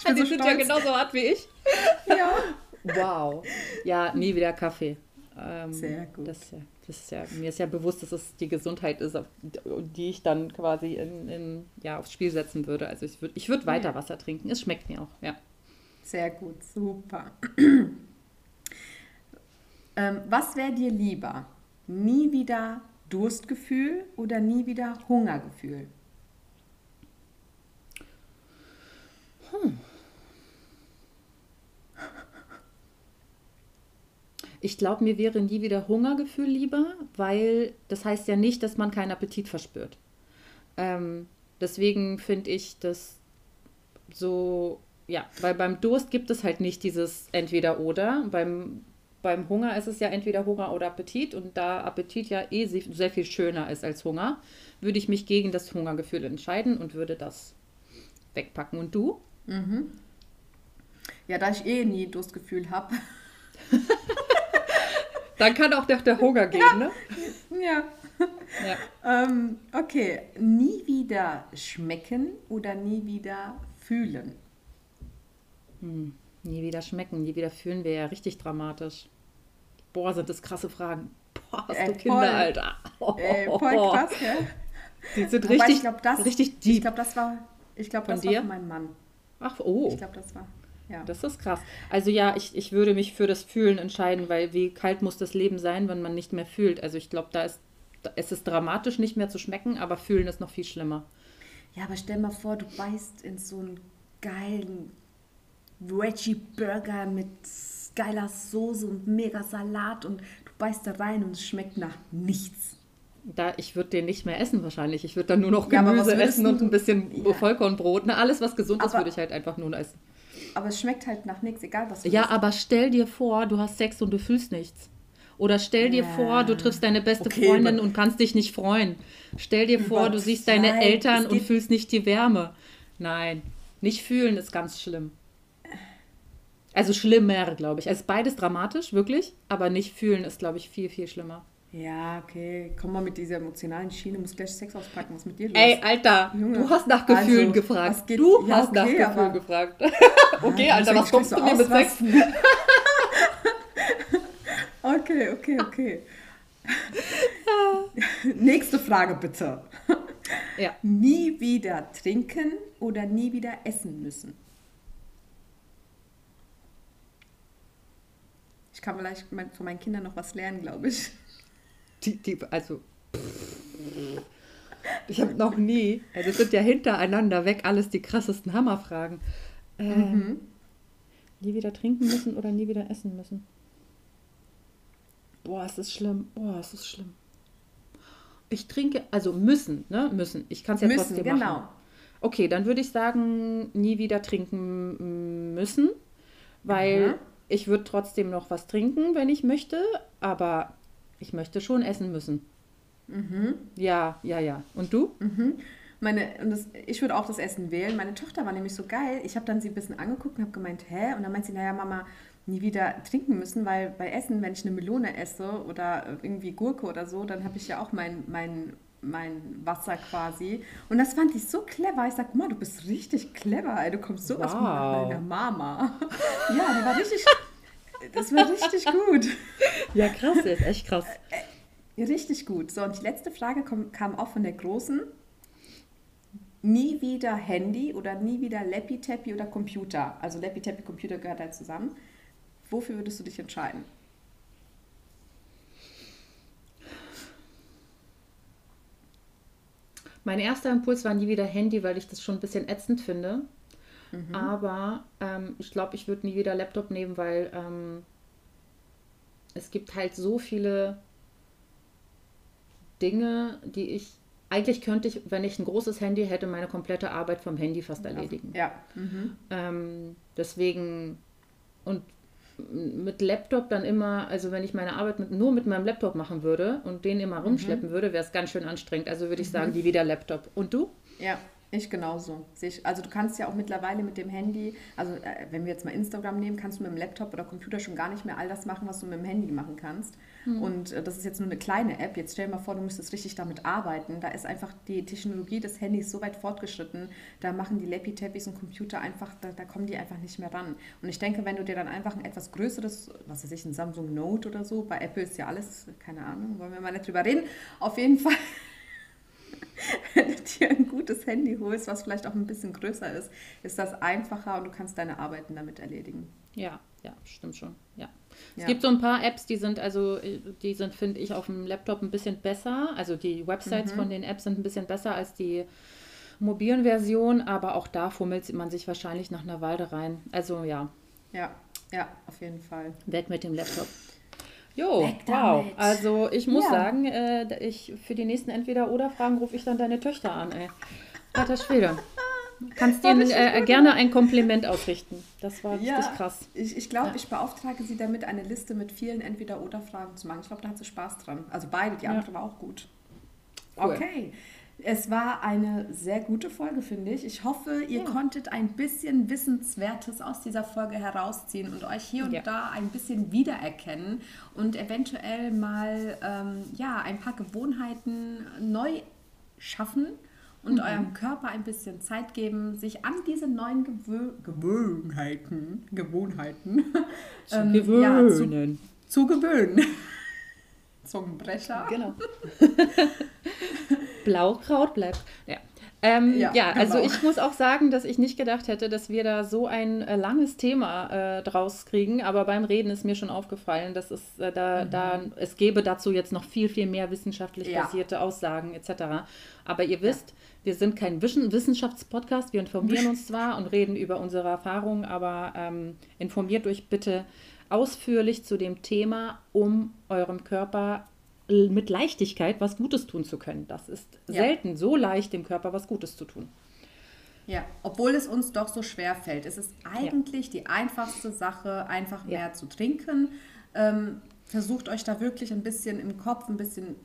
Ich bin Die so sind stolz. ja genauso hart wie ich. ja. Wow. Ja, nie wieder Kaffee. Ähm, Sehr gut. Das, das ist ja, mir ist ja bewusst, dass es die Gesundheit ist, die ich dann quasi in, in ja, aufs Spiel setzen würde. Also ich würde ich würd weiter. Wasser trinken. Es schmeckt mir auch, ja. Sehr gut, super. ähm, was wäre dir lieber? Nie wieder Durstgefühl oder nie wieder Hungergefühl? Hm. Ich glaube, mir wäre nie wieder Hungergefühl lieber, weil das heißt ja nicht, dass man keinen Appetit verspürt. Ähm, deswegen finde ich das so, ja, weil beim Durst gibt es halt nicht dieses Entweder-Oder. Beim, beim Hunger ist es ja entweder Hunger oder Appetit und da Appetit ja eh sehr viel schöner ist als Hunger, würde ich mich gegen das Hungergefühl entscheiden und würde das wegpacken. Und du? Mhm. Ja, da ich eh nie Durstgefühl habe. Dann kann auch der, der Hunger gehen, ja. ne? Ja. ja. Ähm, okay, nie wieder schmecken oder nie wieder fühlen? Hm. Nie wieder schmecken, nie wieder fühlen wäre ja richtig dramatisch. Boah, sind das krasse Fragen. Boah, hast du Kinder, voll. Alter. Oh, Ey, voll krass, gell? Die sind richtig, ich glaub, das, richtig deep. Ich glaube, das war, ich glaub, das dir? war von meinem Mann. Ach, oh. Ich glaube, das war. Ja. Das ist krass. Also ja, ich, ich würde mich für das Fühlen entscheiden, weil wie kalt muss das Leben sein, wenn man nicht mehr fühlt? Also ich glaube, da ist es ist dramatisch nicht mehr zu schmecken, aber fühlen ist noch viel schlimmer. Ja, aber stell mal vor, du beißt in so einen geilen Veggie Burger mit geiler Soße und mega Salat und du beißt da rein und es schmeckt nach nichts. Da, ich würde den nicht mehr essen wahrscheinlich. Ich würde dann nur noch Gemüse ja, essen und ein bisschen ja. Vollkornbrot. Ne? Alles, was gesund ist, würde ich halt einfach nur essen. Aber es schmeckt halt nach nichts, egal was du Ja, isst. aber stell dir vor, du hast Sex und du fühlst nichts. Oder stell dir Ja. vor, du triffst deine beste Okay, Freundin und kannst dich nicht freuen. Stell dir vor, du siehst deine Nein, Eltern und fühlst nicht die Wärme. Nein, nicht fühlen ist ganz schlimm. Also schlimmer, glaube ich. Also beides dramatisch, wirklich, aber nicht fühlen ist, glaube ich, viel, viel schlimmer. Ja, okay. Komm mal mit dieser emotionalen Schiene, muss gleich Sex auspacken. Was ist mit dir los? Ey, Alter, Junge, du hast nach Gefühlen also, gefragt. geht- du ja, hast nach okay, Gefühlen aber- gefragt. okay, Ja, Alter, was kommst du mir mit Sex? okay, okay, okay. Nächste Frage bitte. Ja. Nie wieder trinken oder nie wieder essen müssen? Ich kann vielleicht von meinen Kindern noch was lernen, glaube ich. Die, die, also. Ich habe noch nie, ja, das sind ja hintereinander weg alles die krassesten Hammerfragen. Ähm, Nie wieder trinken müssen oder nie wieder essen müssen? Boah, es ist schlimm. Boah, es ist schlimm. Ich trinke, also müssen, ne? Müssen. Ich kann es ja Müssen, trotzdem genau. machen. Okay, dann würde ich sagen, nie wieder trinken müssen, weil Mhm. ich würde trotzdem noch was trinken, wenn ich möchte, aber ich möchte schon essen müssen. Mhm. Ja, ja, ja. Und du? Meine, und das, ich würde auch das Essen wählen. Meine Tochter war nämlich so geil. Ich habe dann sie ein bisschen angeguckt und habe gemeint, hä? Und dann meint sie, naja, Mama, nie wieder trinken müssen, weil bei Essen, wenn ich eine Melone esse oder irgendwie Gurke oder so, dann habe ich ja auch mein, mein, mein Wasser quasi. Und das fand ich so clever. Ich sag, Mama, du bist richtig clever. Ey. Du kommst sowas von Wow. deiner Mama. ja, die war richtig, das war richtig gut. Ja, krass, ist echt krass. Richtig gut. So, und die letzte Frage kam auch von der Großen. Nie wieder Handy oder nie wieder Lappy-Tappy oder Computer. Also Lappy-Tappy, Computer gehört halt zusammen. Wofür würdest du dich entscheiden? Mein erster Impuls war nie wieder Handy, weil ich das schon ein bisschen ätzend finde. Aber ähm, ich glaube, ich würde nie wieder Laptop nehmen, weil ähm, es gibt halt so viele Dinge, die ich. Eigentlich könnte ich, wenn ich ein großes Handy hätte, meine komplette Arbeit vom Handy fast erledigen. Ja. Mhm. Ähm, deswegen und mit Laptop dann immer, also wenn ich meine Arbeit mit, nur mit meinem Laptop machen würde und den immer rumschleppen würde, wäre es ganz schön anstrengend. Also würde ich sagen, die wieder Laptop. Und du? Ja, ich genauso. Also du kannst ja auch mittlerweile mit dem Handy, also äh, wenn wir jetzt mal Instagram nehmen, kannst du mit dem Laptop oder Computer schon gar nicht mehr all das machen, was du mit dem Handy machen kannst. Und äh, das ist jetzt nur eine kleine App. Jetzt stell dir mal vor, du müsstest richtig damit arbeiten. Da ist einfach die Technologie des Handys so weit fortgeschritten, da machen die Lappy-Tappys und Computer einfach, da, da kommen die einfach nicht mehr ran. Und ich denke, wenn du dir dann einfach ein etwas größeres, was weiß ich, ein Samsung Note oder so, bei Apple ist ja alles, keine Ahnung, wollen wir mal nicht drüber reden. Auf jeden Fall wenn du dir ein gutes Handy holst, was vielleicht auch ein bisschen größer ist, ist das einfacher und du kannst deine Arbeiten damit erledigen. Ja, ja, stimmt schon. Ja. Es Ja. gibt so ein paar Apps, die sind also, die sind, finde ich, auf dem Laptop ein bisschen besser. Also die Websites von den Apps sind ein bisschen besser als die mobilen Versionen, aber auch da fummelt man sich wahrscheinlich nach einer Weile rein. Also ja, Ja, ja, auf jeden Fall. weg mit dem Laptop. Jo, Weg wow. damit. Also ich muss Ja. sagen, äh, ich für die nächsten Entweder-Oder-Fragen rufe ich dann deine Töchter an, ey. Alter Schwede. Kannst denen äh, gerne ein Kompliment ausrichten. Das war richtig krass. Ich, ich glaube, Ja. ich beauftrage sie damit, eine Liste mit vielen Entweder-Oder-Fragen zu machen. Ich glaube, da hat sie Spaß dran. Also beide, die Ja. andere war auch gut. Cool. Okay. Es war eine sehr gute Folge, finde ich. Ich hoffe, ihr konntet ein bisschen Wissenswertes aus dieser Folge herausziehen und euch hier und Ja. da ein bisschen wiedererkennen und eventuell mal ähm, ja, ein paar Gewohnheiten neu schaffen und Mhm. eurem Körper ein bisschen Zeit geben, sich an diese neuen Gewö Gewohnheiten, Gewohnheiten Zu ähm, ja, zu, gewöhnen. zu gewöhnen. Zungenbrecher. Genau. Blaukraut bleibt. Ja. Ähm, ja, Ja, also genau. ich muss auch sagen, dass ich nicht gedacht hätte, dass wir da so ein äh, langes Thema äh, draus kriegen, aber beim Reden ist mir schon aufgefallen, dass es äh, da, da es gäbe dazu jetzt noch viel, viel mehr wissenschaftlich Mhm. Ja. basierte Aussagen etc. Aber ihr wisst, wir sind kein Wissen- Wissenschaftspodcast, wir informieren uns zwar und reden über unsere Erfahrungen, aber ähm, informiert euch bitte ausführlich zu dem Thema, um eurem Körper mit Leichtigkeit was Gutes tun zu können. Das ist Ja. selten so leicht, dem Körper was Gutes zu tun. Ja, obwohl es uns doch so schwer fällt. Es ist eigentlich die einfachste Sache, einfach Ja. mehr zu trinken. Ähm, versucht euch da wirklich ein bisschen im Kopf ein bisschen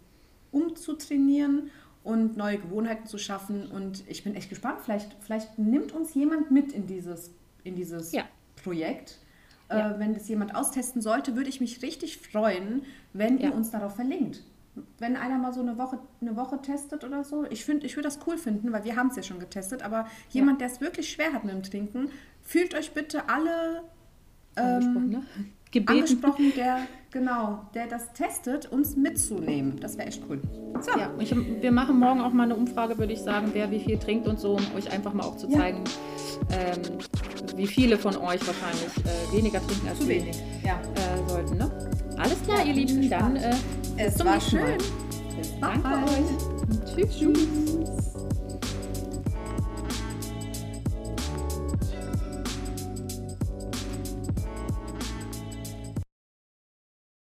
umzutrainieren und neue Gewohnheiten zu schaffen. Und ich bin echt gespannt. Vielleicht, vielleicht nimmt uns jemand mit in dieses, in dieses Ja. Projekt. Ja. Äh, wenn das jemand austesten sollte, würde ich mich richtig freuen, wenn Ja. ihr uns darauf verlinkt. Wenn einer mal so eine Woche, eine Woche testet oder so. Ich, find, ich würde das cool finden, weil wir haben es ja schon getestet. Aber jemand, der es wirklich schwer hat mit dem Trinken, fühlt euch bitte alle Angesprochen, ähm, ne? Gebeten. angesprochen, der, genau, der das testet, uns mitzunehmen. Das wäre echt cool. So, Ja, ich, wir machen morgen auch mal eine Umfrage, würde ich sagen, wer wie viel trinkt und so, um euch einfach mal auch zu Ja. zeigen, ähm, wie viele von euch wahrscheinlich äh, weniger trinken als zu wir, wenig. Ja. Äh, sollten. Ne? Alles klar, Ja, ihr Lieben, gespannt. dann äh, bis Es zum war nächsten Mal. schön. Bis Danke euch. Tschüss. Tschüss.